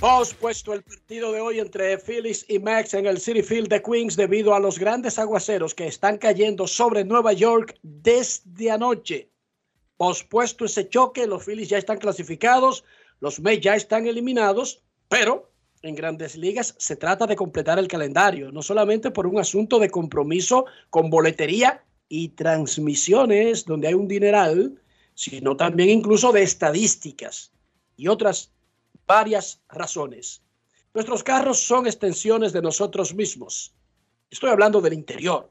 Pospuesto el partido de hoy entre Phillies y Max en el City Field de Queens debido a los grandes aguaceros que están cayendo sobre Nueva York desde anoche. Pospuesto ese choque, los Phillies ya están clasificados, los Mets ya están eliminados, pero en grandes ligas se trata de completar el calendario, no solamente por un asunto de compromiso con boletería y transmisiones donde hay un dineral, sino también incluso de estadísticas y otras varias razones. Nuestros carros son extensiones de nosotros mismos. Estoy hablando del interior,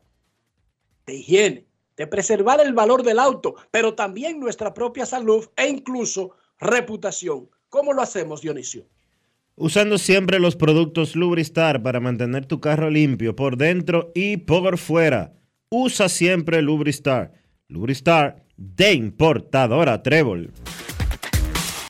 de higiene, de preservar el valor del auto, pero también nuestra propia salud e incluso reputación. ¿Cómo lo hacemos, Dionisio?
Usando siempre los productos Lubristar para mantener tu carro limpio por dentro y por fuera. Usa siempre Lubristar. Lubristar de importadora Trébol.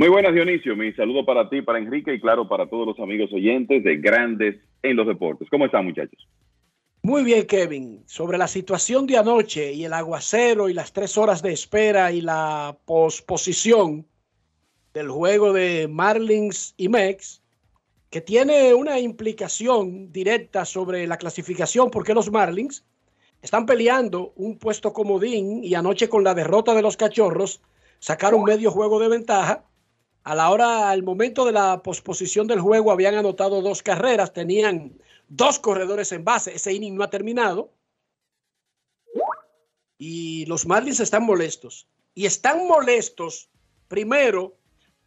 Muy buenas, Dionisio. Mi saludo para ti, para Enrique y claro, para todos los amigos oyentes de Grandes en los Deportes. ¿Cómo están, muchachos?
Muy bien, Kevin. Sobre la situación de anoche y el aguacero y las tres horas de espera y la posposición del juego de Marlins y Mex, que tiene una implicación directa sobre la clasificación, porque los Marlins están peleando un puesto comodín y anoche con la derrota de los Cachorros sacaron medio juego de ventaja a la hora, al momento de la posposición del juego, habían anotado dos carreras, tenían dos corredores en base. Ese inning no ha terminado. Y los Marlins están molestos. Y están molestos, primero,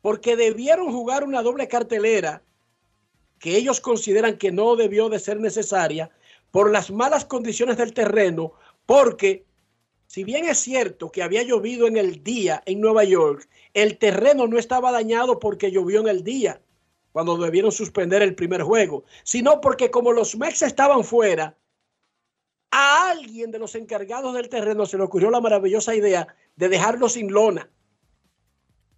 porque debieron jugar una doble cartelera que ellos consideran que no debió de ser necesaria por las malas condiciones del terreno, porque si bien es cierto que había llovido en el día en Nueva York, el terreno no estaba dañado porque llovió en el día, cuando debieron suspender el primer juego, sino porque como los Mex estaban fuera, a alguien de los encargados del terreno se le ocurrió la maravillosa idea de dejarlo sin lona.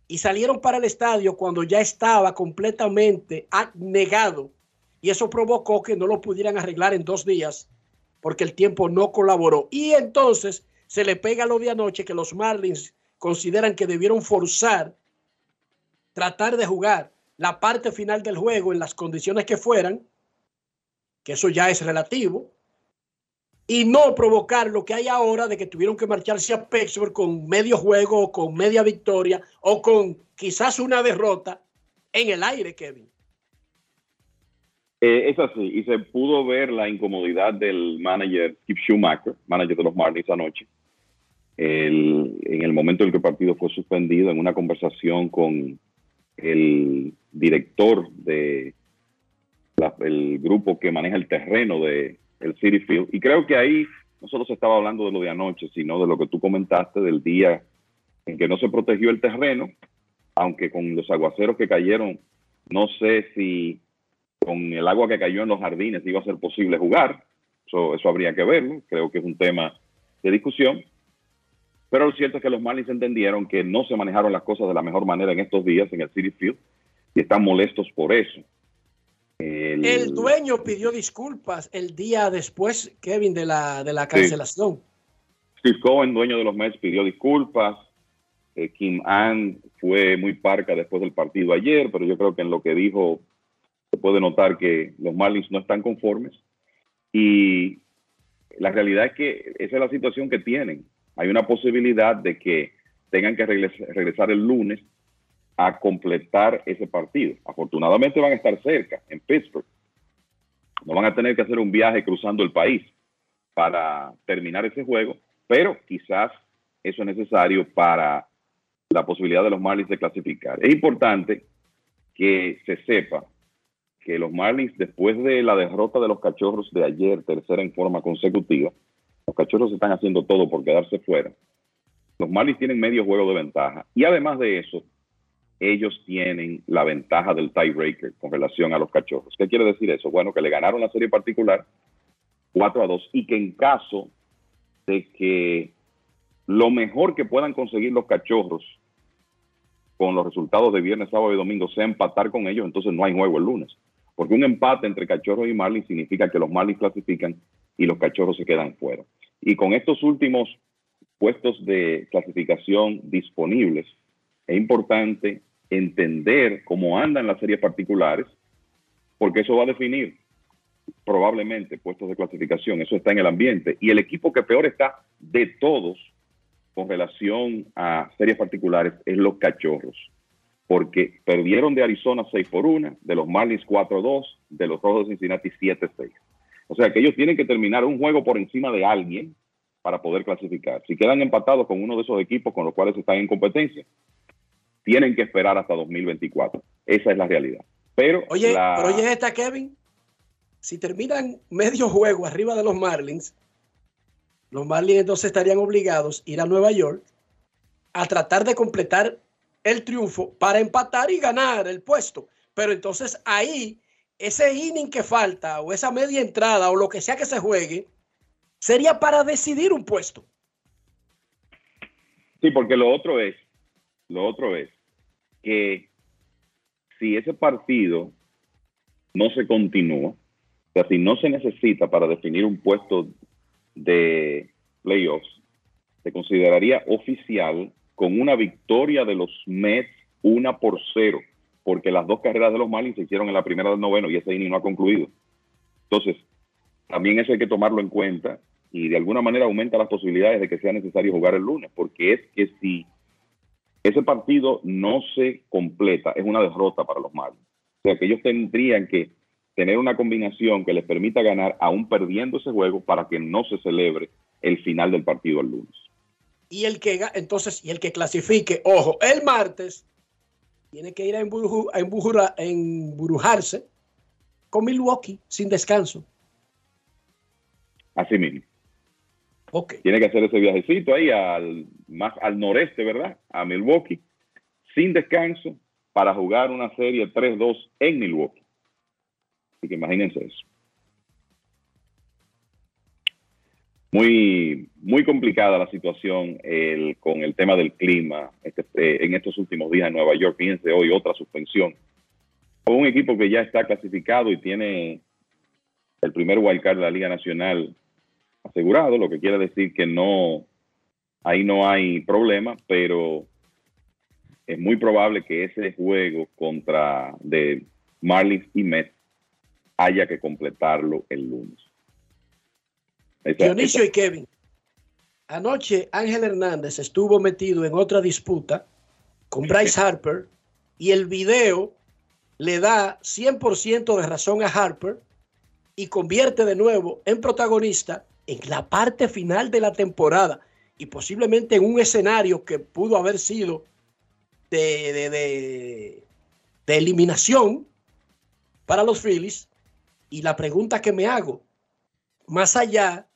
Y salieron para el estadio cuando ya estaba completamente negado. Y eso provocó que no lo pudieran arreglar en dos días porque el tiempo no colaboró. Y entonces se le pega lo de anoche que los Marlins consideran que debieron forzar, tratar de jugar la parte final del juego en las condiciones que fueran, que eso ya es relativo, y no provocar lo que hay ahora de que tuvieron que marcharse a Pittsburgh con medio juego o con media victoria o con quizás una derrota en el aire, Kevin.
Eh, es así, y se pudo ver la incomodidad del manager Skip Schumacher, manager de los Marlins anoche, en el momento en que el partido fue suspendido, en una conversación con el director de el grupo que maneja el terreno de el City Field. Y creo que ahí no solo se estaba hablando de lo de anoche, sino de lo que tú comentaste del día en que no se protegió el terreno, aunque con los aguaceros que cayeron, no sé si con el agua que cayó en los jardines iba a ser posible jugar. Eso, eso habría que verlo. Creo que es un tema de discusión. Pero lo cierto es que los Marlins entendieron que no se manejaron las cosas de la mejor manera en estos días en el City Field y están molestos por eso.
El, dueño pidió disculpas el día después, Kevin, de la, de la cancelación.
Steve Cohen, dueño de los Mets, pidió disculpas. Eh, Kim Ann fue muy parca después del partido ayer, pero yo creo que en lo que dijo se puede notar que los Marlins no están conformes. Y la realidad es que esa es la situación que tienen hay una posibilidad de que tengan que regresar el lunes a completar ese partido. Afortunadamente van a estar cerca, en Pittsburgh. No van a tener que hacer un viaje cruzando el país para terminar ese juego, pero quizás eso es necesario para la posibilidad de los Marlins de clasificar. Es importante que se sepa que los Marlins, después de la derrota de los Cachorros de ayer, tercera en forma consecutiva, los cachorros están haciendo todo por quedarse fuera. Los Marlins tienen medio juego de ventaja. Y además de eso, ellos tienen la ventaja del tiebreaker con relación a los cachorros. ¿Qué quiere decir eso? Bueno, que le ganaron la serie particular 4 a 2 y que en caso de que lo mejor que puedan conseguir los cachorros con los resultados de viernes, sábado y domingo sea empatar con ellos, entonces no hay juego el lunes. Porque un empate entre cachorros y Marlins significa que los Marlins clasifican y los cachorros se quedan fuera. Y con estos últimos puestos de clasificación disponibles, es importante entender cómo andan las series particulares, porque eso va a definir probablemente puestos de clasificación, eso está en el ambiente. Y el equipo que peor está de todos con relación a series particulares es los cachorros, porque perdieron de Arizona 6 por 1, de los Marlins 4-2, de los Rojos de Cincinnati 7-6. O sea que ellos tienen que terminar un juego por encima de alguien para poder clasificar. Si quedan empatados con uno de esos equipos con los cuales están en competencia, tienen que esperar hasta 2024. Esa es la realidad. Pero,
oye,
la...
pero oye esta, Kevin. Si terminan medio juego arriba de los Marlins, los Marlins entonces estarían obligados a ir a Nueva York a tratar de completar el triunfo para empatar y ganar el puesto. Pero entonces ahí, ese inning que falta o esa media entrada o lo que sea que se juegue, sería para decidir un puesto.
Sí, porque lo otro es, lo otro es que si ese partido no se continúa, o sea, si no se necesita para definir un puesto de playoffs, se consideraría oficial con una victoria de los Mets una por cero, porque las dos carreras de los Marlins se hicieron en la primera del noveno y ese inning no ha concluido. Entonces, también eso hay que tomarlo en cuenta y de alguna manera aumenta las posibilidades de que sea necesario jugar el lunes, porque es que si ese partido no se completa, es una derrota para los Marlins. O sea que ellos tendrían que tener una combinación que les permita ganar aún perdiendo ese juego para que no se celebre el final del partido el lunes.
Y el que entonces, y el que clasifique, ojo, el martes tiene que ir a, a embrujar, embrujarse con Milwaukee sin descanso.
Así mismo.
Okay.
Tiene que hacer ese viajecito ahí al, más al noreste, ¿verdad? A Milwaukee, sin descanso, para jugar una serie 3-2 en Milwaukee. Así que imagínense eso. Muy, muy complicada la situación el, con el tema del clima este, eh, en estos últimos días en Nueva York. Fíjense hoy otra suspensión. Un equipo que ya está clasificado y tiene el primer wildcard de la Liga Nacional asegurado, lo que quiere decir que no, ahí no hay problema, pero es muy probable que ese juego contra de Marlins y Mets haya que completarlo el lunes.
Dionisio y Kevin, anoche Ángel Hernández estuvo metido en otra disputa con Bryce Harper y el video le da 100% de razón a Harper y convierte de nuevo en protagonista en la parte final de la temporada y posiblemente en un escenario que pudo haber sido de, de, de, de eliminación para los Phillies. Y la pregunta que me hago, más allá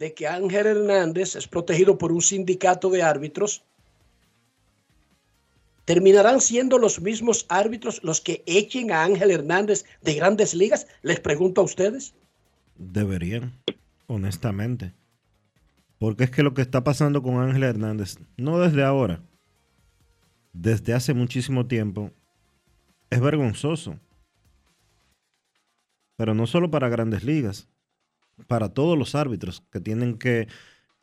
de que Ángel Hernández es protegido por un sindicato de árbitros, ¿terminarán siendo los mismos árbitros los que echen a Ángel Hernández de grandes ligas? Les pregunto a ustedes.
Deberían honestamente. Porque es que lo que está pasando con Ángel Hernández, no desde ahora, desde hace muchísimo tiempo, es vergonzoso. Pero no solo para grandes ligas, para todos los árbitros que tienen que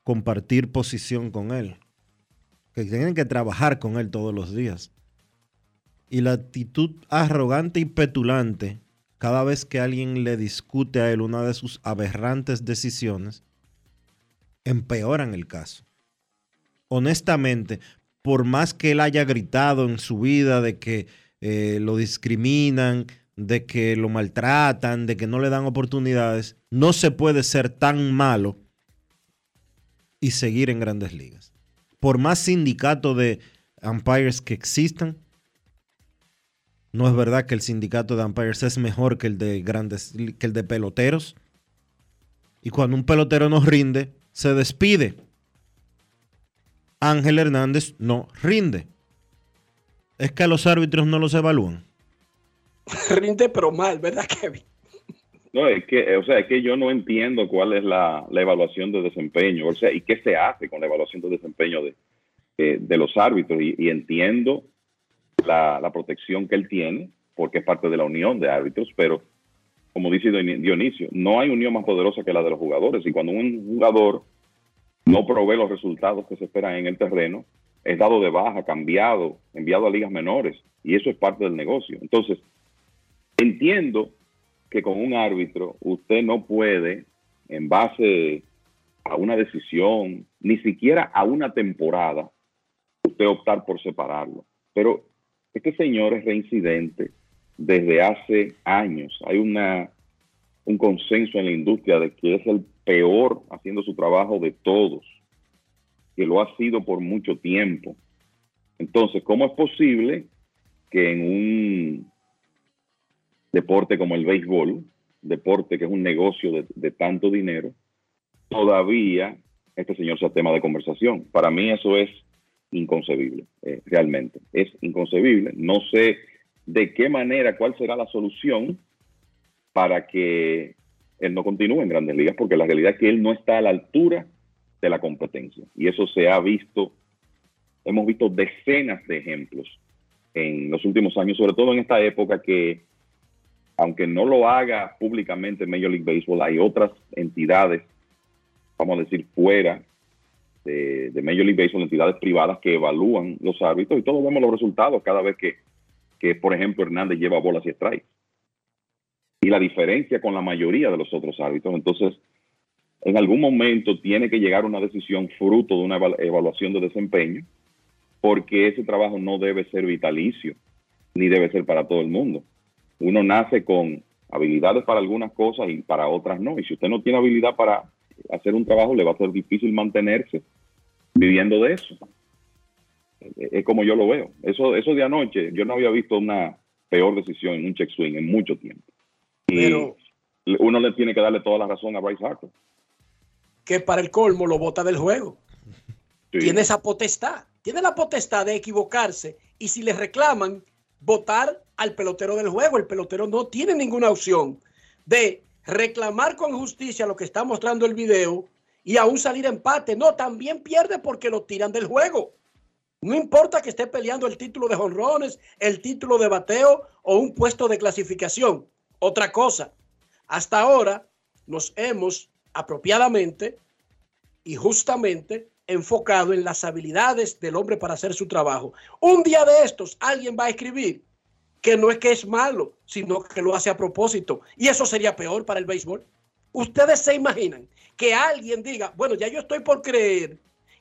compartir posición con él, que tienen que trabajar con él todos los días. Y la actitud arrogante y petulante cada vez que alguien le discute a él una de sus aberrantes decisiones, empeoran el caso. Honestamente, por más que él haya gritado en su vida de que eh, lo discriminan, de que lo maltratan, de que no le dan oportunidades, no se puede ser tan malo y seguir en grandes ligas. Por más sindicato de umpires que existan, no es verdad que el sindicato de umpires es mejor que el de grandes, que el de peloteros. Y cuando un pelotero no rinde, se despide. Ángel Hernández no rinde. Es que a los árbitros no los evalúan.
Rinde pero mal, ¿verdad, Kevin?
No, es que, o sea, es que yo no entiendo cuál es la, la evaluación de desempeño, o sea, y qué se hace con la evaluación de desempeño de, eh, de los árbitros, y, entiendo la, la protección que él tiene, porque es parte de la unión de árbitros, pero como dice Dion- Dionisio, no hay unión más poderosa que la de los jugadores, y cuando un jugador no provee los resultados que se esperan en el terreno, es dado de baja, cambiado, enviado a ligas menores, y eso es parte del negocio. Entonces, entiendo que con un árbitro usted no puede, en base a una decisión, ni siquiera a una temporada, usted optar por separarlo. Pero este señor es reincidente desde hace años. Hay una, un consenso en la industria de que es el peor haciendo su trabajo de todos, que lo ha sido por mucho tiempo. Entonces, ¿cómo es posible que en un deporte como el béisbol, deporte que es un negocio de, tanto dinero, todavía este señor sea tema de conversación? Para mí eso es inconcebible, eh, realmente. Es inconcebible. No sé de qué manera, cuál será la solución para que él no continúe en grandes ligas, porque la realidad es que él no está a la altura de la competencia. Y eso se ha visto, hemos visto decenas de ejemplos en los últimos años, sobre todo en esta época que, aunque no lo haga públicamente Major League Baseball, hay otras entidades, vamos a decir, fuera de, Major League Baseball, entidades privadas que evalúan los árbitros y todos vemos los resultados cada vez que, que por ejemplo, Hernández lleva bolas y strikes. Y la diferencia con la mayoría de los otros árbitros. Entonces, en algún momento tiene que llegar una decisión fruto de una eval- evaluación de desempeño, porque ese trabajo no debe ser vitalicio, ni debe ser para todo el mundo. Uno nace con habilidades para algunas cosas y para otras no. Y si usted no tiene habilidad para hacer un trabajo, le va a ser difícil mantenerse viviendo de eso. Es como yo lo veo. Eso, eso de anoche, yo no había visto una peor decisión en un check swing en mucho tiempo. Y
Pero-
uno le tiene que darle toda la razón a Bryce Harper.
Que para el colmo lo bota del juego.
Sí.
Tiene esa potestad. Tiene la potestad de equivocarse y si le reclaman, votar al pelotero del juego. El pelotero no tiene ninguna opción de reclamar con justicia lo que está mostrando el video y aún salir empate. No, también pierde porque lo tiran del juego. No importa que esté peleando el título de jonrones, el título de bateo o un puesto de clasificación. Otra cosa, hasta ahora nos hemos apropiadamente y justamente enfocado en las habilidades del hombre para hacer su trabajo. Un día de estos alguien va a escribir que no es que es malo, sino que lo hace a propósito. Y eso sería peor para el béisbol. Ustedes se imaginan que alguien diga, bueno, ya yo estoy por creer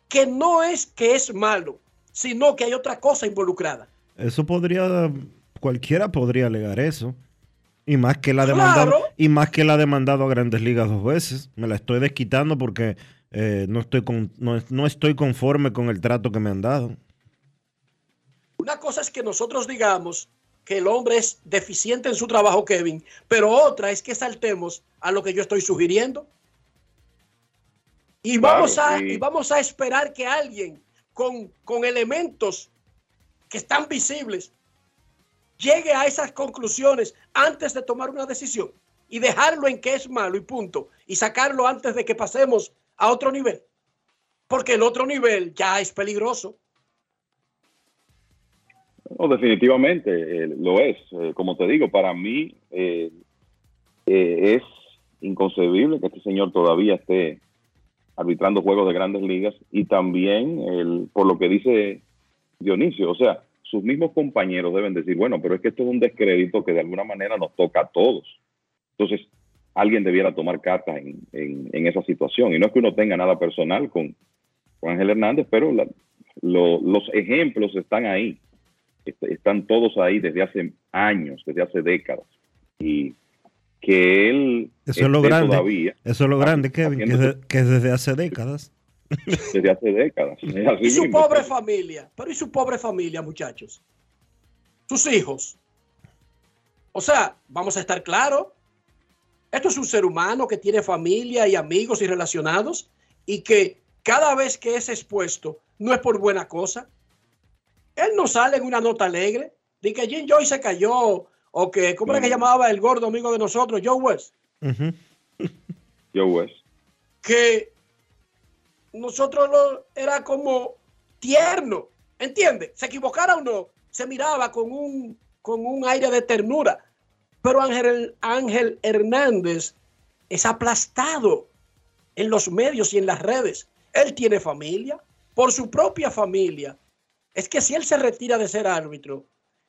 que no es que es malo, sino que hay otra cosa involucrada.
Eso podría, cualquiera podría alegar eso. Y más que la ha demandado,
Claro.
y más que la ha demandado a Grandes Ligas dos veces. Me la estoy desquitando porque eh, no, estoy con, no, no estoy conforme con el trato que me han dado.
Una cosa es que nosotros digamos que el hombre es deficiente en su trabajo, Kevin, pero otra es que saltemos a lo que yo estoy sugiriendo. Y
Claro,
vamos, a,
y
vamos a esperar que alguien con, con elementos que están visibles llegue a esas conclusiones antes de tomar una decisión y dejarlo en que es malo y punto, y sacarlo antes de que pasemos a otro nivel. Porque el otro nivel ya es peligroso.
No, definitivamente eh, lo es. Eh, como te digo, para mí eh, eh, es inconcebible que este señor todavía esté arbitrando juegos de grandes ligas y también el, por lo que dice Dionisio, o sea, sus mismos compañeros deben decir, bueno, pero es que esto es un descrédito que de alguna manera nos toca a todos. Entonces, alguien debiera tomar cartas en, en- esa situación. Y no es que uno tenga nada personal con, con Ángel Hernández, pero los ejemplos están ahí. Est- Están todos ahí desde hace años, desde hace décadas. Y que él
Eso es lo grande.
todavía
Eso es lo grande, Kevin, que de- que es desde hace décadas.
desde hace décadas.
Y su
mismo.
pobre familia, pero y su pobre familia, muchachos. Sus hijos. O sea, vamos a estar claros. Esto es un ser humano que tiene familia y amigos y relacionados y que cada vez que es expuesto no es por buena cosa. Él no sale en una nota alegre. De que Jim Joy se cayó. O que, ¿cómo era que llamaba el gordo amigo de nosotros? Joe West.
Joe West.
Que nosotros lo, era como tierno. ¿Entiendes? Se equivocara o no, se miraba con un, con un aire de ternura. Pero Ángel, Ángel Hernández es aplastado en los medios y en las redes. Él tiene familia, por su propia familia. Es que si él se retira de ser árbitro,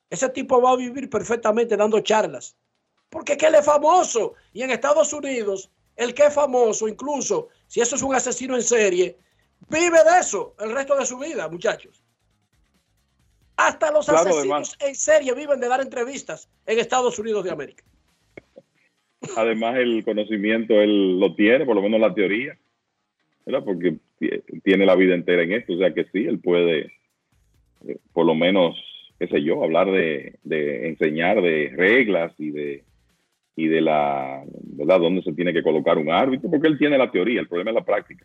ese tipo va a vivir perfectamente dando charlas. Porque es que él es famoso. Y en Estados Unidos, el que es famoso, incluso si eso es un asesino en serie, vive de eso el resto de su vida, muchachos. Hasta los
Claro,
asesinos
además.
en serie viven de dar entrevistas en Estados Unidos de América.
Además, el conocimiento él lo tiene, por lo menos la teoría, ¿verdad? Porque ti- tiene la vida entera en esto, o sea que sí, él puede, por lo menos, qué sé yo, hablar de, de enseñar de reglas y de y de la, ¿verdad?, dónde se tiene que colocar un árbitro, porque él tiene la teoría, el problema es la práctica.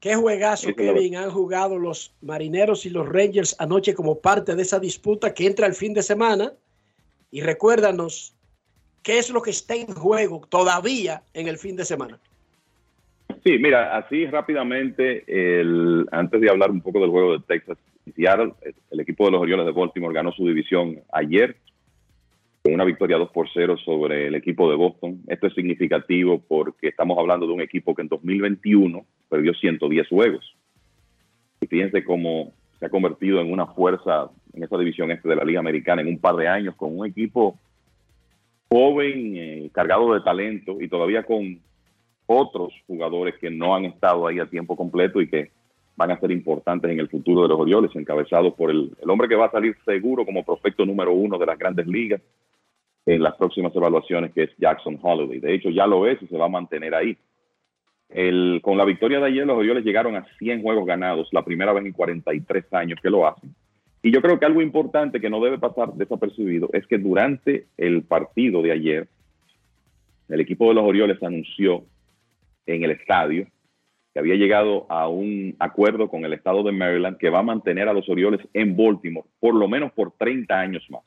Qué juegazo, Kevin, han jugado los Marineros y los Rangers anoche como parte de esa disputa que entra el fin de semana. Y recuérdanos qué es lo que está en juego todavía en el fin de semana.
Sí, mira, así rápidamente, el, antes de hablar un poco del juego de Texas y Seattle, el equipo de los Orioles de Baltimore ganó su división ayer con una victoria 2 por 0 sobre el equipo de Boston. Esto es significativo porque estamos hablando de un equipo que en 2021 perdió 110 juegos. Y fíjense cómo se ha convertido en una fuerza en esa división este de la Liga Americana en un par de años con un equipo joven, eh, cargado de talento y todavía con otros jugadores que no han estado ahí a tiempo completo y que van a ser importantes en el futuro de los Orioles, encabezados por el, el hombre que va a salir seguro como prospecto número uno de las grandes ligas en las próximas evaluaciones, que es Jackson Holiday. De hecho, ya lo es y se va a mantener ahí. El, con la victoria de ayer, los Orioles llegaron a 100 juegos ganados, la primera vez en 43 años que lo hacen. Y yo creo que algo importante que no debe pasar desapercibido es que durante el partido de ayer, el equipo de los Orioles anunció en el estadio que había llegado a un acuerdo con el estado de Maryland que va a mantener a los Orioles en Baltimore por lo menos por 30 años más.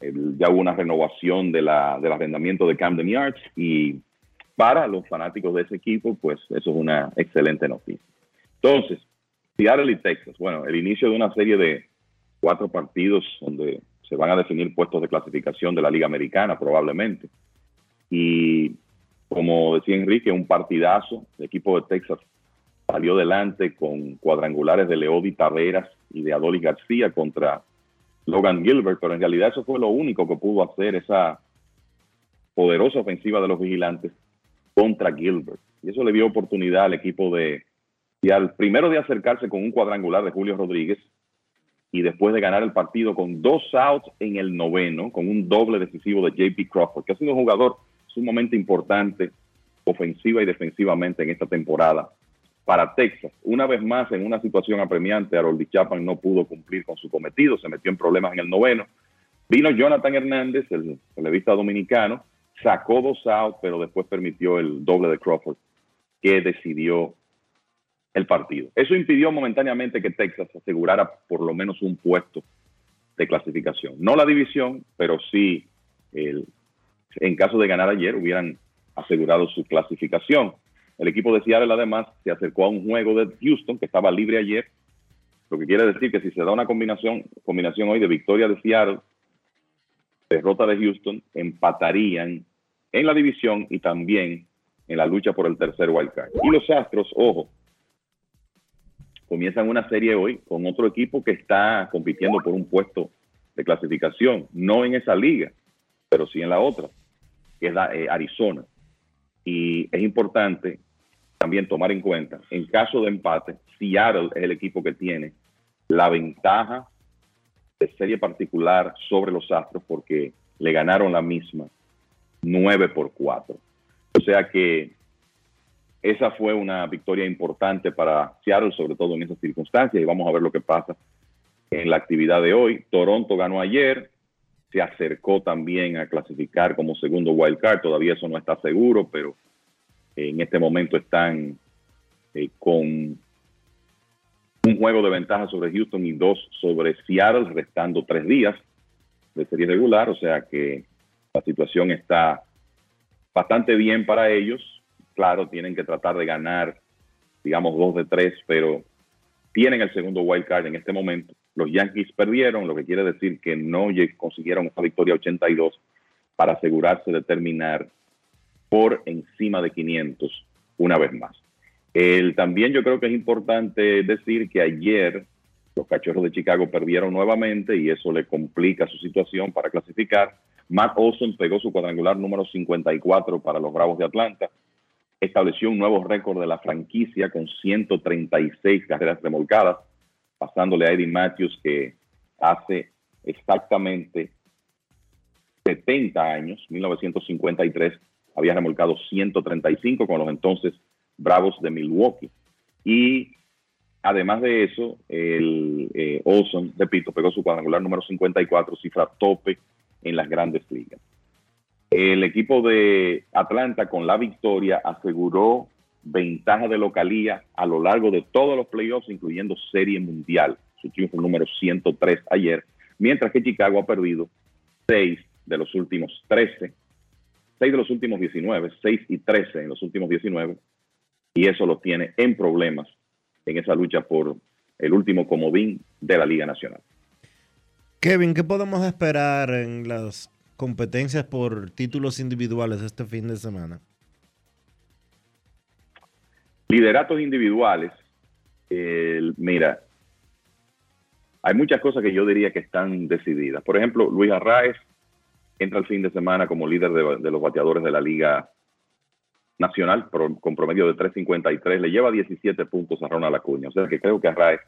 Ya hubo una renovación de la, del arrendamiento de Camden Yards y para los fanáticos de ese equipo, pues eso es una excelente noticia. Entonces, Seattle y Texas, bueno, el inicio de una serie de cuatro partidos donde se van a definir puestos de clasificación de la Liga Americana probablemente. Y como decía Enrique, un partidazo. El equipo de Texas salió delante con cuadrangulares de Leody Taveras y de Adolis García contra Logan Gilbert, pero en realidad eso fue lo único que pudo hacer esa poderosa ofensiva de los vigilantes contra Gilbert. Y eso le dio oportunidad al equipo de Seattle, primero de acercarse con un cuadrangular de Julio Rodríguez y después de ganar el partido con dos outs en el noveno, con un doble decisivo de JP Crawford, que ha sido un jugador sumamente importante ofensiva y defensivamente en esta temporada para Texas. Una vez más, en una situación apremiante, Harold Chapman no pudo cumplir con su cometido, se metió en problemas en el noveno. Vino Jonathan Hernández, el relevista dominicano, sacó dos outs, pero después permitió el doble de Crawford, que decidió el partido. Eso impidió momentáneamente que Texas asegurara por lo menos un puesto de clasificación. No la división, pero sí, el, en caso de ganar ayer, hubieran asegurado su clasificación. El equipo de Seattle además se acercó a un juego de Houston que estaba libre ayer, lo que quiere decir que si se da una combinación, combinación hoy de victoria de Seattle, derrota de Houston, empatarían en la división y también en la lucha por el tercer wild card. Y los Astros, ojo, comienzan una serie hoy con otro equipo que está compitiendo por un puesto de clasificación, no en esa liga, pero sí en la otra, que es la, eh, Arizona. Y es importante también tomar en cuenta, en caso de empate, Seattle es el equipo que tiene la ventaja de serie particular sobre los Astros porque le ganaron la misma 9 por 4. O sea que esa fue una victoria importante para Seattle, sobre todo en esas circunstancias, y vamos a ver lo que pasa en la actividad de hoy. Toronto ganó ayer, se acercó también a clasificar como segundo wild card, todavía eso no está seguro, pero en este momento están eh, con un juego de ventaja sobre Houston y dos sobre Seattle, restando tres días de serie regular, o sea que la situación está bastante bien para ellos. Claro, tienen que tratar de ganar, digamos, dos de tres, pero tienen el segundo wild card en este momento. Los Yankees perdieron, lo que quiere decir que no consiguieron esa victoria 82 para asegurarse de terminar por encima de 500 una vez más. El, también yo creo que es importante decir que ayer los Cachorros de Chicago perdieron nuevamente y eso le complica su situación para clasificar. Matt Olson pegó su cuadrangular número 54 para los Bravos de Atlanta. Estableció un nuevo récord de la franquicia con 136 carreras remolcadas, pasándole a Eddie Matthews que hace exactamente 70 años, 1953, había remolcado 135 con los entonces Bravos de Milwaukee. Y además de eso, el eh, Olson, repito, pegó su cuadrangular número 54, cifra tope en las grandes ligas. El equipo de Atlanta con la victoria aseguró ventaja de localía a lo largo de todos los playoffs, incluyendo Serie Mundial, su triunfo número 103 ayer, mientras que Chicago ha perdido 6 de los últimos 13, 6 de los últimos 19, 6 y 13 en los últimos 19, y eso lo tiene en problemas en esa lucha por el último comodín de la Liga Nacional.
Kevin, ¿qué podemos esperar en las competencias por títulos individuales este fin de semana?
Lideratos individuales. mira, hay muchas cosas que yo diría que están decididas. Por ejemplo, Luis Arraez entra el fin de semana como líder de los bateadores de la Liga nacional con promedio de 3.53. Le lleva 17 puntos a Ronald Acuña. O sea que creo que Arraez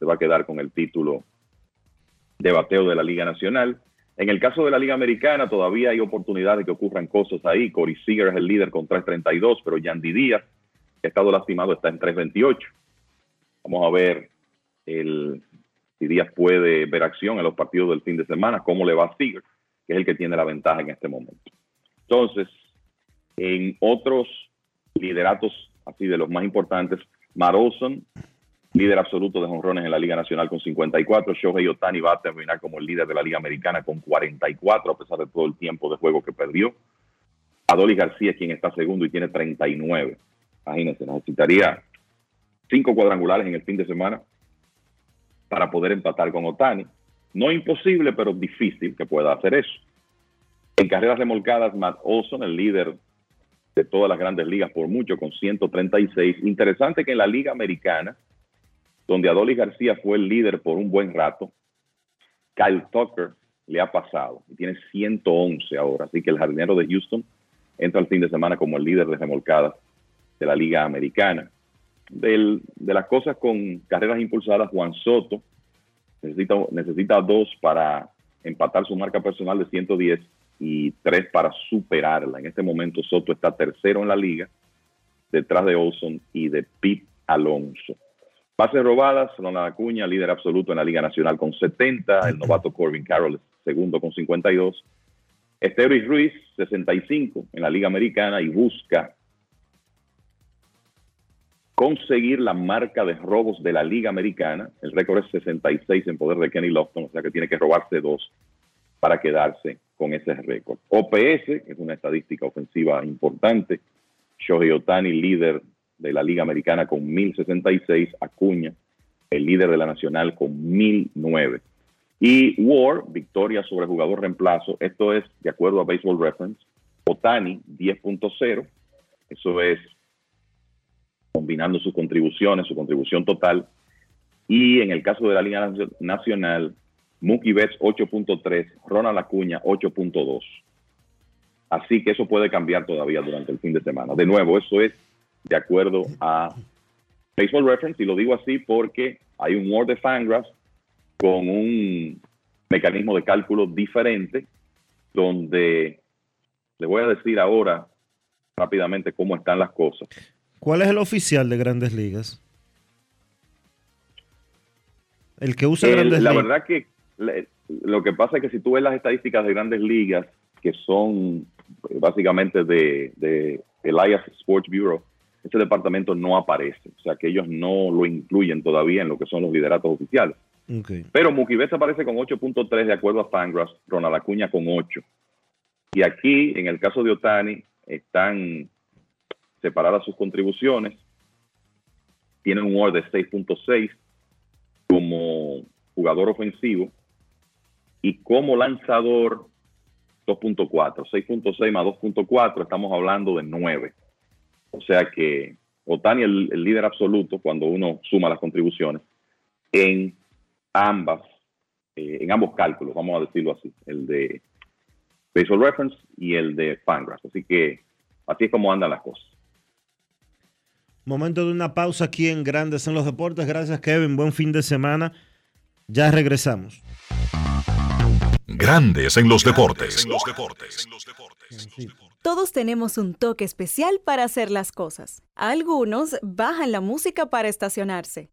se va a quedar con el título de bateo de la Liga Nacional. En el caso de la Liga Americana, todavía hay oportunidades de que ocurran cosas ahí. Corey Seager es el líder con 3.32, pero Yandy Díaz, ha estado lastimado, está en 3.28. Vamos a ver el, si Díaz puede ver acción en los partidos del fin de semana, cómo le va a Seager, que es el que tiene la ventaja en este momento. Entonces, en otros lideratos, así de los más importantes, Marolson, líder absoluto de jonrones en la Liga Nacional con 54. Shohei Otani va a terminar como el líder de la Liga Americana con 44, a pesar de todo el tiempo de juego que perdió. Adoli García quien está segundo y tiene 39. Imagínense, necesitaría cinco cuadrangulares en el fin de semana para poder empatar con Otani. No imposible, pero difícil que pueda hacer eso. En carreras remolcadas, Matt Olson, el líder de todas las grandes ligas por mucho, con 136. Interesante que en la Liga Americana, donde Adolis García fue el líder por un buen rato, Kyle Tucker le ha pasado y tiene 111 ahora. Así que el jardinero de Houston entra el fin de semana como el líder de remolcadas de la Liga Americana. de las cosas con carreras impulsadas, Juan Soto necesita, necesita dos para empatar su marca personal de 110 y tres para superarla. En este momento Soto está tercero en la liga, detrás de Olson y de Pete Alonso. Bases robadas, Ronald Acuña, líder absoluto en la Liga Nacional con 70, el novato Corbin Carroll, segundo con 52, Esteban Ruiz, 65 en la Liga Americana y busca conseguir la marca de robos de la Liga Americana. El récord es 66 en poder de Kenny Lofton, o sea que tiene que robarse dos para quedarse con ese récord. OPS, que es una estadística ofensiva importante, Shohei Otani, líder de la Liga Americana con 1066, Acuña, el líder de la Nacional con 1009. Y War, victoria sobre jugador reemplazo, esto es de acuerdo a Baseball Reference, Otani 10.0, eso es combinando sus contribuciones, su contribución total, y en el caso de la Liga Nacional, Mookie Betts 8.3, Ronald Acuña 8.2. Así que eso puede cambiar todavía durante el fin de semana. De nuevo, eso es de acuerdo a Baseball Reference, y lo digo así porque hay un Word de Fangraphs con un mecanismo de cálculo diferente, donde le voy a decir ahora rápidamente cómo están las cosas.
¿Cuál es el oficial de Grandes Ligas? El que usa Grandes
Ligas. La verdad que lo que pasa es que si tú ves las estadísticas de grandes ligas, que son básicamente de, de Elias Sports Bureau, ese departamento no aparece, o sea que ellos no lo incluyen todavía en lo que son los lideratos oficiales. Pero Mookie Betts aparece con 8.3 de acuerdo a Fangraphs, Ronald Acuña con 8. Y aquí, en el caso de Otani, están separadas sus contribuciones. Tienen un WAR de 6.6 como jugador ofensivo y como lanzador 2.4, 6.6 más 2.4, estamos hablando de 9. O sea que Otani es el, líder absoluto cuando uno suma las contribuciones en ambas, eh, en ambos cálculos, vamos a decirlo así, el de Baseball Reference y el de Fangraphs. Así que así es como andan las cosas.
Momento de una pausa aquí en Grandes en los Deportes. Gracias, Kevin. Buen fin de semana. Ya regresamos.
Grandes en los deportes. En los deportes.
Todos tenemos un toque especial para hacer las cosas. Algunos bajan la música para estacionarse.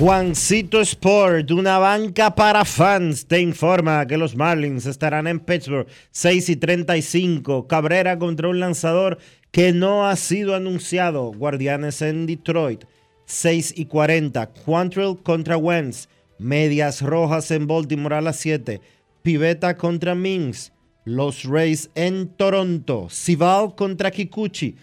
Juancito Sport, una banca para fans, te informa que los Marlins estarán en Pittsburgh 6 y 35. Cabrera contra un lanzador que no ha sido anunciado. Guardianes en Detroit 6 y 40. Quantrill contra Wentz. Medias Rojas en Baltimore a las 7. Piveta contra Mings. Los Rays en Toronto. Sival contra Kikuchi.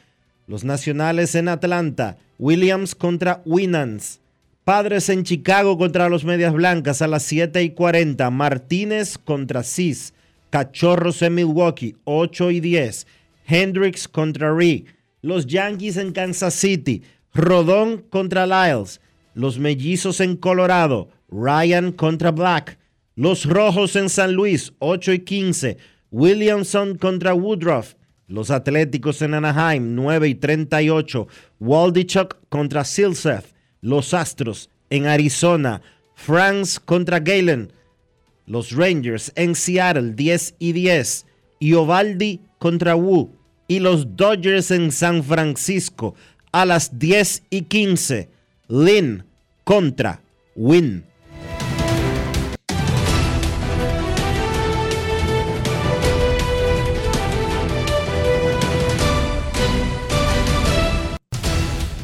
Los Nacionales en Atlanta. Williams contra Winans. Padres en Chicago contra los Medias Blancas a las 7 y 40. Martínez contra Cis. Cachorros en Milwaukee, 8 y 10. Hendricks contra Ree. Los Yankees en Kansas City. Rodón contra Lyles. Los Mellizos en Colorado. Ryan contra Black. Los Rojos en San Luis, 8 y 15. Williamson contra Woodruff. Los Atléticos en Anaheim, 9 y 38. Waldichuk contra Silseth. Los Astros en Arizona, France contra Galen, los Rangers en Seattle 10 y 10, y Ovaldi contra Wu, y los Dodgers en San Francisco a las 10 y 15, Lynn contra Win.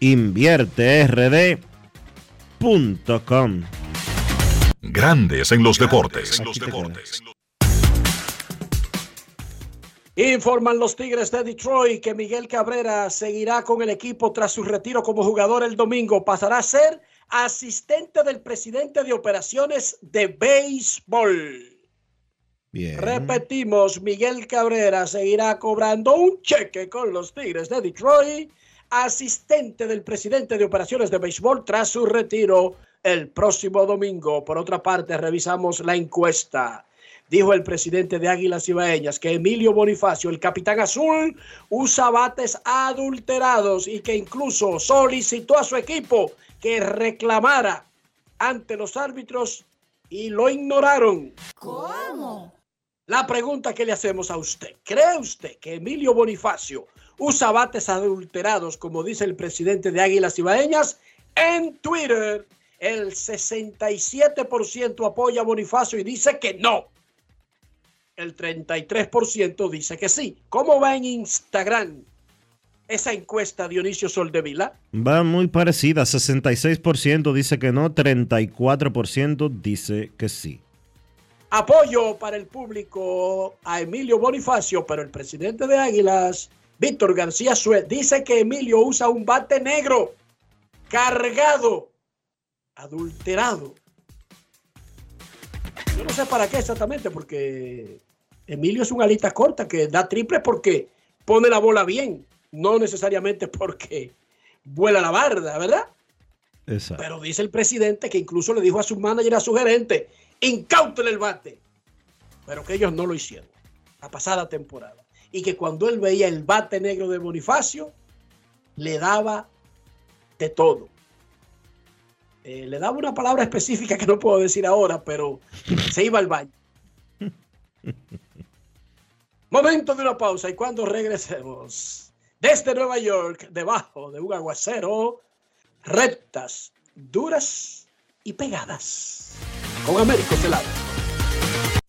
invierterd.com.
Grandes en los deportes.
Informan los Tigres de Detroit que Miguel Cabrera seguirá con el equipo tras su retiro como jugador el domingo. Pasará a ser asistente del presidente de operaciones de béisbol.
Bien.
Repetimos, Miguel Cabrera seguirá cobrando un cheque con los Tigres de Detroit asistente del presidente de operaciones de béisbol tras su retiro el próximo domingo. Por otra parte, revisamos la encuesta. Dijo el presidente de Águilas Ibaeñas que Emilio Bonifacio, el capitán azul, usa bates adulterados y que incluso solicitó a su equipo que reclamara ante los árbitros y lo ignoraron.
¿Cómo?
La pregunta que le hacemos a usted, ¿cree usted que Emilio Bonifacio usa bates adulterados, como dice el presidente de Águilas Ibaeñas? En Twitter, el 67% apoya a Bonifacio y dice que no. El 33% dice que sí. ¿Cómo va en Instagram esa encuesta, Dionisio Soldevila?
Va muy parecida, 66% dice que no, 34% dice que sí.
Apoyo para el público a Emilio Bonifacio, pero el presidente de Águilas, Víctor García Suez, dice que Emilio usa un bate negro, cargado, adulterado. Yo no sé para qué exactamente, porque Emilio es una alita corta que da triple porque pone la bola bien, no necesariamente porque vuela la barda, ¿verdad?
Exacto.
Pero dice el presidente que incluso le dijo a su manager, a su gerente, incauten el bate. Pero que ellos no lo hicieron la pasada temporada. Y que cuando él veía el bate negro de Bonifacio, le daba de todo. Eh, le daba una palabra específica que no puedo decir ahora, pero se iba al baño. Momento de una pausa y cuando regresemos desde Nueva York, debajo de un aguacero, rectas, duras y pegadas. Con Américo Celado.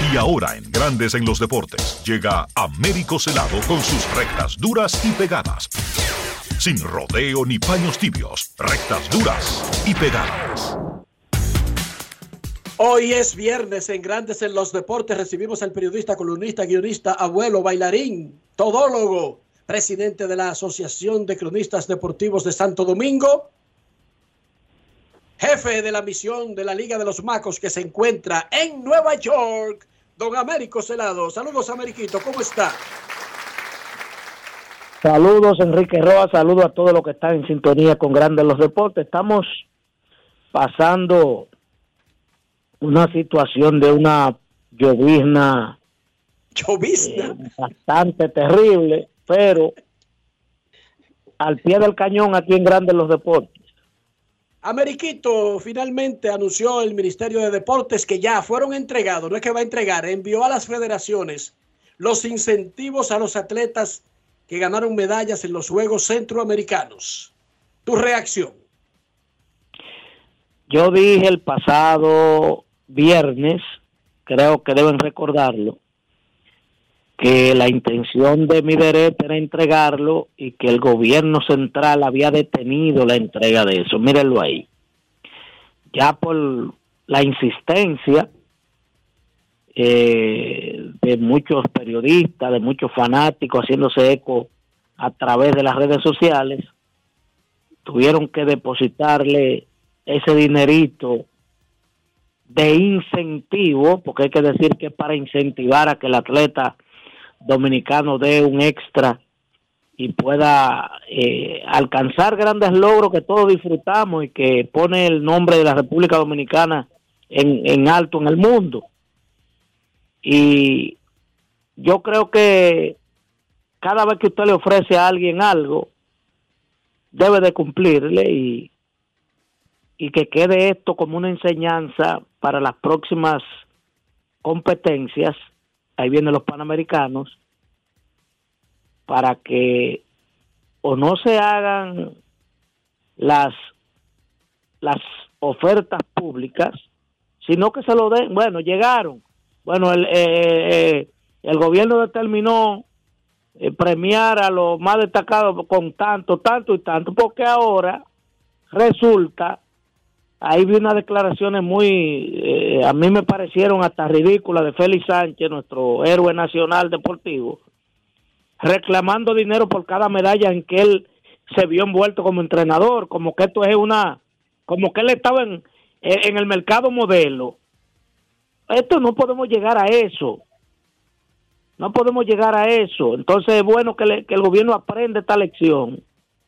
Y ahora en Grandes en los Deportes llega Américo Celado con sus rectas duras y pegadas. Sin rodeo ni paños tibios, rectas duras y pegadas.
Hoy es viernes en Grandes en los Deportes. Recibimos al periodista, columnista, guionista, abuelo, bailarín, todólogo, presidente de la Asociación de Cronistas Deportivos de Santo Domingo, jefe de la misión de la Liga de los Macos que se encuentra en Nueva York, don Américo Celado. Saludos, Ameriquito, ¿cómo está?
Saludos, Enrique Roa, saludos a todos los que están en sintonía con Grandes los Deportes. Estamos pasando una situación de una llovizna,
llovizna.
Eh, bastante terrible, pero al pie del cañón aquí en Grandes los Deportes.
Ameriquito finalmente anunció el Ministerio de Deportes que ya fueron entregados, no es que va a entregar, envió a las federaciones los incentivos a los atletas que ganaron medallas en los Juegos Centroamericanos. Tu reacción.
Yo dije el pasado viernes, creo que deben recordarlo, que la intención de mi derecho era entregarlo y que el gobierno central había detenido la entrega de eso. Mírenlo ahí. Ya por la insistencia eh, de muchos periodistas, de muchos fanáticos haciéndose eco a través de las redes sociales, tuvieron que depositarle ese dinerito de incentivo, porque hay que decir que es para incentivar a que el atleta dominicano dé un extra y pueda eh, alcanzar grandes logros que todos disfrutamos y que pone el nombre de la República Dominicana en, en alto en el mundo. Y yo creo que cada vez que usted le ofrece a alguien algo, debe de cumplirle y, y que quede esto como una enseñanza para las próximas competencias, ahí vienen los panamericanos, para que o no se hagan las las ofertas públicas, sino que se lo den, bueno, llegaron, bueno, el, eh, eh, el gobierno determinó eh, premiar a los más destacados con tanto, tanto y tanto, porque ahora resulta, ahí vi unas declaraciones muy, a mí me parecieron hasta ridículas de Félix Sánchez, nuestro héroe nacional deportivo, reclamando dinero por cada medalla en que él se vio envuelto como entrenador, como que esto es una, como que él estaba en, en el mercado modelo esto no podemos llegar a eso. No podemos llegar a eso. Entonces es bueno que, el gobierno aprenda esta lección.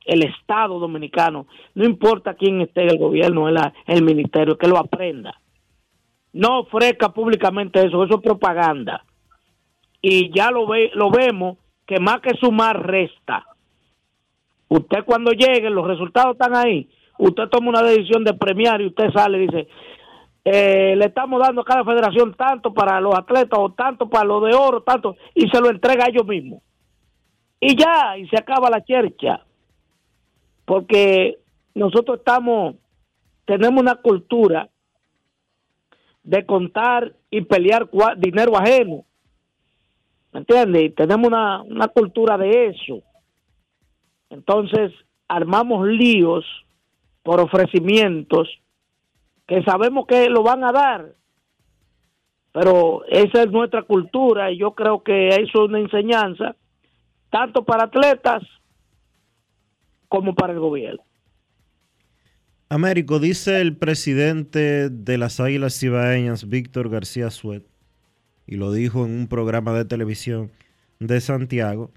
El Estado dominicano, no importa quién esté en el gobierno, el, el ministerio, que lo aprenda. No ofrezca públicamente eso, eso es propaganda. Y ya lo, ve, lo vemos que más que sumar resta. Usted cuando llegue, los resultados están ahí. Usted toma una decisión de premiar y usted sale y dice, eh, le estamos dando a cada federación tanto para los atletas o tanto para los de oro, tanto, y se lo entrega a ellos mismos. Y ya, y se acaba la chercha. Porque nosotros estamos, tenemos una cultura de contar y pelear dinero ajeno. ¿Me entiendes? Tenemos una, una cultura de eso. Entonces, armamos líos por ofrecimientos que sabemos que lo van a dar, pero esa es nuestra cultura y yo creo que eso es una enseñanza tanto para atletas como para el gobierno.
Américo, dice el presidente de las Águilas Cibaeñas, Víctor García Suet, y lo dijo en un programa de televisión de Santiago,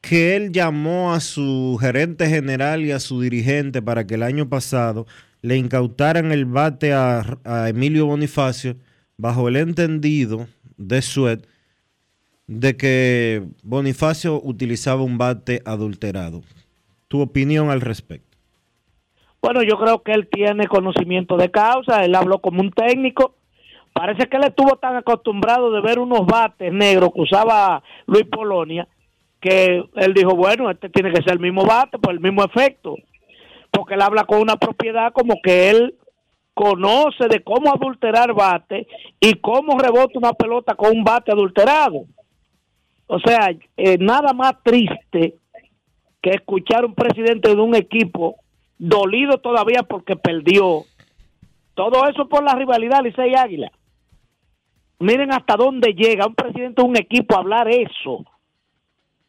que él llamó a su gerente general y a su dirigente para que el año pasado le incautaran el bate a, Emilio Bonifacio bajo el entendido de Suet de que Bonifacio utilizaba un bate adulterado. ¿Tu opinión al respecto?
Bueno, yo creo que él tiene conocimiento de causa, él habló como un técnico. Parece que él estuvo tan acostumbrado de ver unos bates negros que usaba Luis Polonia que él dijo, bueno, este tiene que ser el mismo bate por el mismo efecto, porque él habla con una propiedad como que él conoce de cómo adulterar bate y cómo rebota una pelota con un bate adulterado. O sea, eh, nada más triste que escuchar un presidente de un equipo dolido todavía porque perdió. Todo eso por la rivalidad Licey Águila. Miren hasta dónde llega un presidente de un equipo a hablar eso,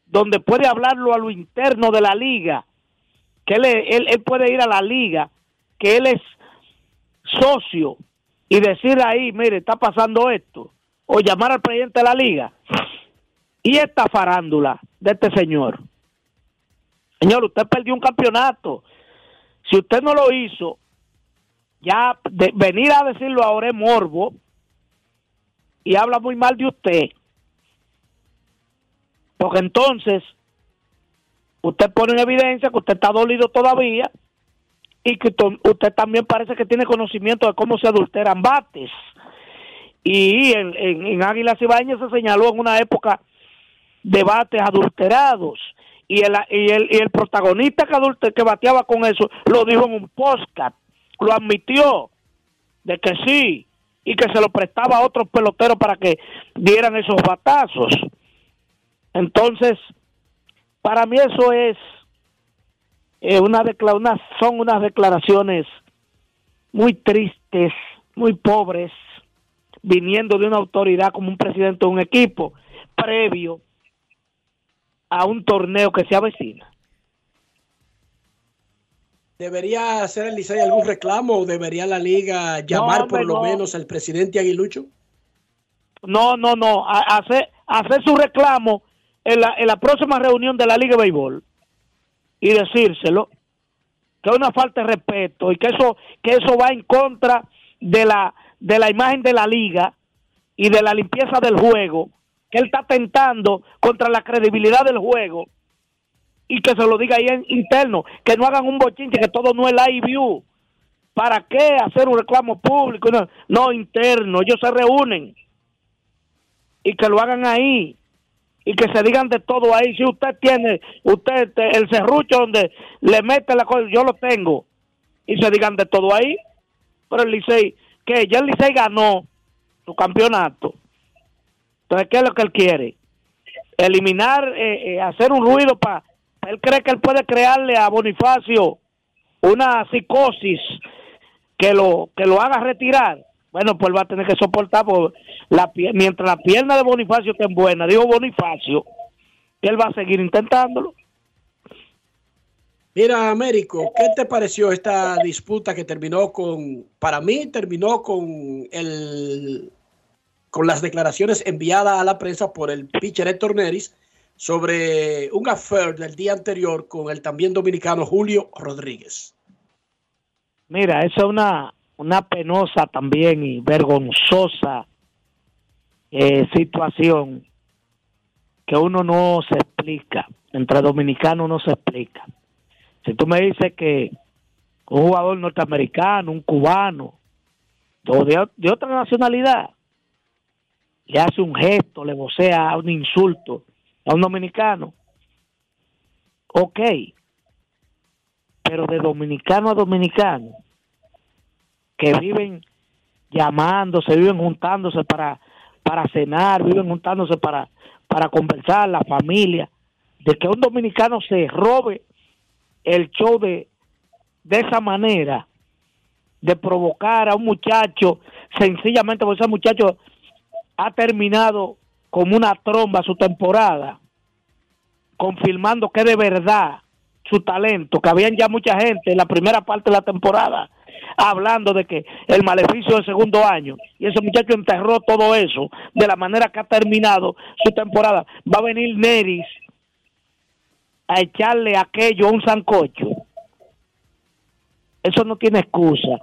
donde puede hablarlo a lo interno de la liga, que él, él, él puede ir a la liga, que él es socio y decir ahí, mire, está pasando esto, o llamar al presidente de la liga. Y esta farándula de este señor. Señor, usted perdió un campeonato. Si usted no lo hizo, ya de, venir a decirlo ahora es morbo y habla muy mal de usted. Porque entonces usted pone en evidencia que usted está dolido todavía y que usted también parece que tiene conocimiento de cómo se adulteran bates. Y en, en, en Águilas se señaló en una época de bates adulterados. Y el, y el, y el protagonista que, adulte, que bateaba con eso lo dijo en un podcast, lo admitió de que sí, y que se lo prestaba a otros peloteros para que dieran esos batazos. Entonces, para mí eso es eh, una, una son unas declaraciones muy tristes, muy pobres, viniendo de una autoridad como un presidente de un equipo, previo a un torneo que se avecina.
¿Debería hacer el Licey algún reclamo o debería la liga llamar
No,
por lo
no.
menos al presidente Aguilucho?
No, no, no, hacer su reclamo en la, en la próxima reunión de la Liga de Béisbol y decírselo que es una falta de respeto y que eso que eso va en contra de la de la imagen de la liga y de la limpieza del juego que él está tentando contra la credibilidad del juego y que se lo diga ahí en interno que no hagan un bochinche que todo no es live view para qué hacer un reclamo público no, no interno ellos se reúnen y que lo hagan ahí y que se digan de todo ahí. Si usted tiene, usted, te- el serrucho donde le mete la cosa, yo lo tengo. Y se digan de todo ahí. Pero el Licey, que ya el Licey ganó su campeonato. Entonces, ¿qué es lo que él quiere? Eliminar, eh, eh, hacer un ruido para... Él cree que él puede crearle a Bonifacio una psicosis que lo que lo haga retirar. Bueno, pues va a tener que soportar por pie- mientras la pierna de Bonifacio esté buena, digo Bonifacio, él va a seguir intentándolo.
Mira, Américo, ¿qué te pareció esta disputa que terminó con, para mí terminó con el, con las declaraciones enviadas a la prensa por el pitcher Héctor Neris sobre un affair del día anterior con el también dominicano Julio Rodríguez?
Mira, eso es una, una penosa también y vergonzosa eh, situación que uno no se explica, entre dominicanos no se explica. Si tú me dices que un jugador norteamericano, un cubano, o de otra nacionalidad, le hace un gesto, le vocea un insulto a un dominicano, ok, pero de dominicano a dominicano, que viven llamándose, viven juntándose para, para cenar, viven juntándose para, para conversar, la familia, de que un dominicano se robe el show de, de esa manera, de provocar a un muchacho, sencillamente porque ese muchacho ha terminado como una tromba su temporada, confirmando que de verdad su talento, que habían ya mucha gente en la primera parte de la temporada hablando de que el maleficio del segundo año y ese muchacho enterró todo eso de la manera que ha terminado su temporada. Va a venir Neris a echarle aquello a un sancocho. Eso no tiene excusa.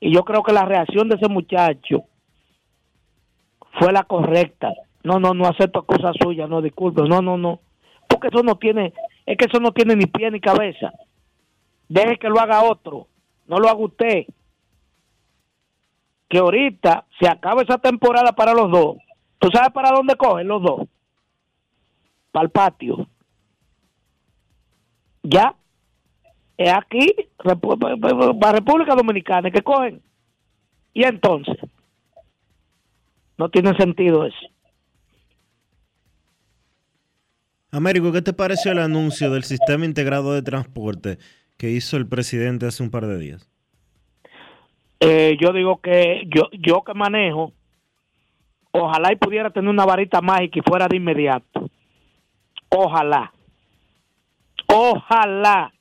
Y yo creo que la reacción de ese muchacho fue la correcta. No, no, no acepto excusa suya, no, disculpe, no, no, no. Porque eso no tiene, es que eso no tiene ni pie ni cabeza. Deje que lo haga otro, no lo haga usted. Que ahorita se acaba esa temporada para los dos. ¿Tú sabes para dónde cogen los dos? Para el patio. Ya. Es aquí, para República Dominicana, que cogen Y entonces, no tiene sentido eso.
Américo, ¿qué te pareció el anuncio del sistema integrado de transporte que hizo el presidente hace un par de días?
Eh, yo digo que yo, yo que manejo, ojalá y pudiera tener una varita mágica y fuera de inmediato. Ojalá. Ojalá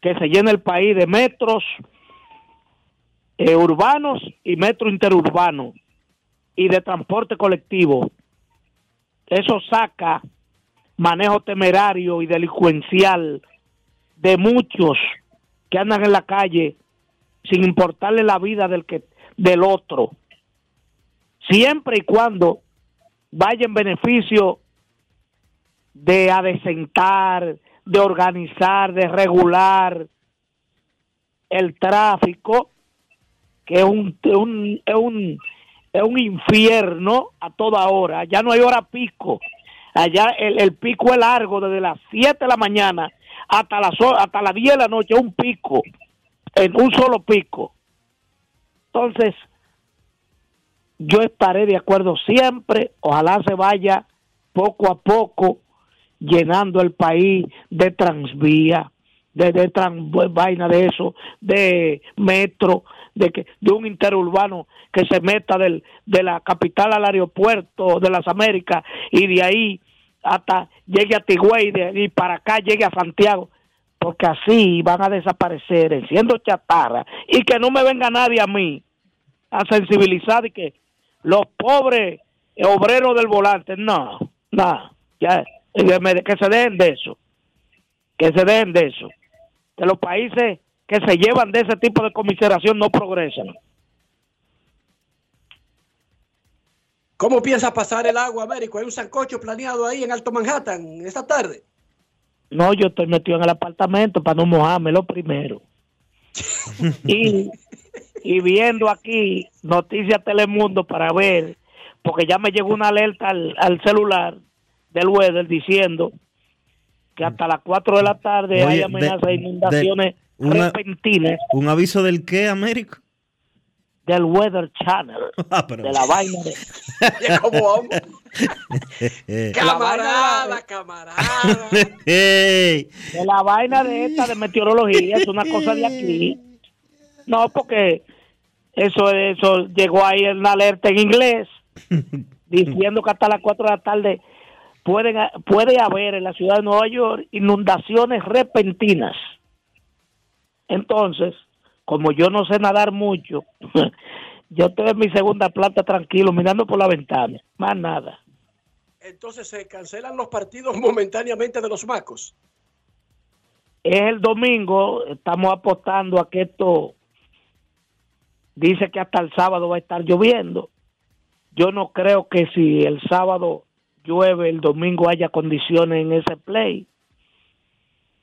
que se llene el país de metros eh, urbanos y metro interurbano y de transporte colectivo. Eso saca manejo temerario y delincuencial de muchos que andan en la calle sin importarle la vida del que del otro siempre y cuando vaya en beneficio de adecentar, de organizar, de regular el tráfico, que es un, un, es un, es un infierno a toda hora. Ya no hay hora pico. Allá el, el pico es largo desde las 7 de la mañana hasta las, hasta las 10 de la noche, un pico, en un solo pico. Entonces, yo estaré de acuerdo siempre, ojalá se vaya poco a poco llenando el país de transvía, de, de trans, vaina de eso, de metro, de que de un interurbano que se meta del, de la capital al aeropuerto de las Américas y de ahí hasta llegue a Tigüey y para acá llegue a Santiago, porque así van a desaparecer siendo chatarra y que no me venga nadie a mí a sensibilizar y que los pobres obreros del volante, no, no, ya, que se den de eso, que se den de eso, que los países que se llevan de ese tipo de comiseración no progresan.
¿Cómo piensa pasar el agua, Américo? ¿Hay un sancocho planeado ahí en Alto Manhattan esta tarde?
No, yo estoy metido en el apartamento para no mojarme lo primero. y, y viendo aquí Noticias Telemundo para ver, porque ya me llegó una alerta al, al celular del weather diciendo que hasta las 4 de la tarde hay amenazas de, inundaciones
de una,
repentinas.
¿Un aviso del qué, Américo?
Del Weather Channel.
Ah, pero...
De la vaina de.
¿Cómo camarada, camarada.
De la vaina de esta de meteorología, es una cosa de aquí. No, porque eso, eso llegó ahí en la alerta en inglés, diciendo que hasta las 4 de la tarde pueden, puede haber en la ciudad de Nueva York inundaciones repentinas. Entonces, como yo no sé nadar mucho, yo estoy en mi segunda planta tranquilo, mirando por la ventana, más nada.
Entonces se cancelan los partidos momentáneamente de los macos.
Es el domingo, estamos apostando a que esto dice que hasta el sábado va a estar lloviendo. Yo no creo que si el sábado llueve, el domingo haya condiciones en ese play.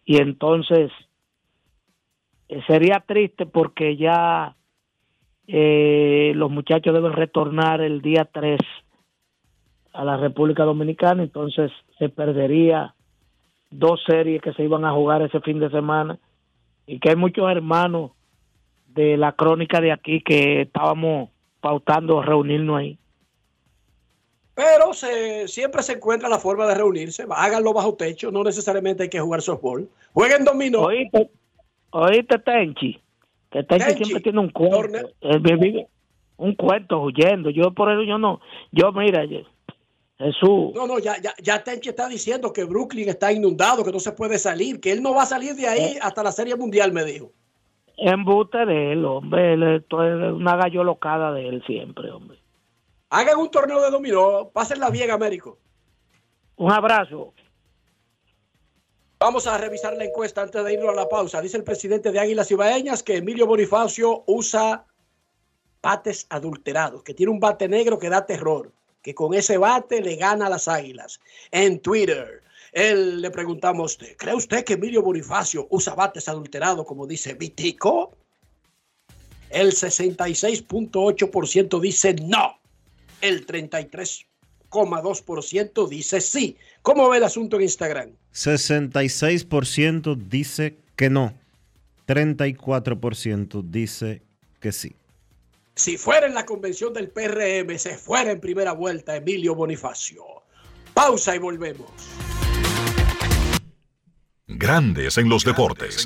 Y entonces eh, sería triste porque ya eh, los muchachos deben retornar el día 3 a la República Dominicana, entonces se perdería dos series que se iban a jugar ese fin de semana y que hay muchos hermanos de la crónica de aquí que estábamos pautando reunirnos ahí.
Pero se, siempre se encuentra la forma de reunirse. Háganlo bajo techo, no necesariamente hay que jugar softball. Jueguen dominó.
Oíste, oíste Tenchi, que Tenchi, Tenchi siempre tiene un cuento. Él un cuento huyendo. Yo por eso yo no, yo mira, yo, Jesús.
No, no, ya, ya, ya Tenchi está diciendo que Brooklyn está inundado, que no se puede salir, que él no va a salir de ahí eh. hasta la Serie Mundial, me dijo.
Embute de él, hombre. Él, esto es una gallo locada de él siempre, hombre.
Hagan un torneo de dominó. Pásenla bien, Américo.
Un abrazo.
Vamos a revisar la encuesta antes de irnos a la pausa. Dice el presidente de Águilas Ibaeñas que Emilio Bonifacio usa bates adulterados, que tiene un bate negro que da terror, que con ese bate le gana a las Águilas. En Twitter, él le preguntamos, ¿cree usted que Emilio Bonifacio usa bates adulterados como dice Vitico? El 66.8% dice no. El 33,2% dice sí. ¿Cómo ve el asunto en Instagram?
66% dice que no. 34% dice que sí.
si fuera en la convención del PRM, se fuera en primera vuelta Emilio Bonifacio. Pausa y volvemos.
Grandes en los deportes.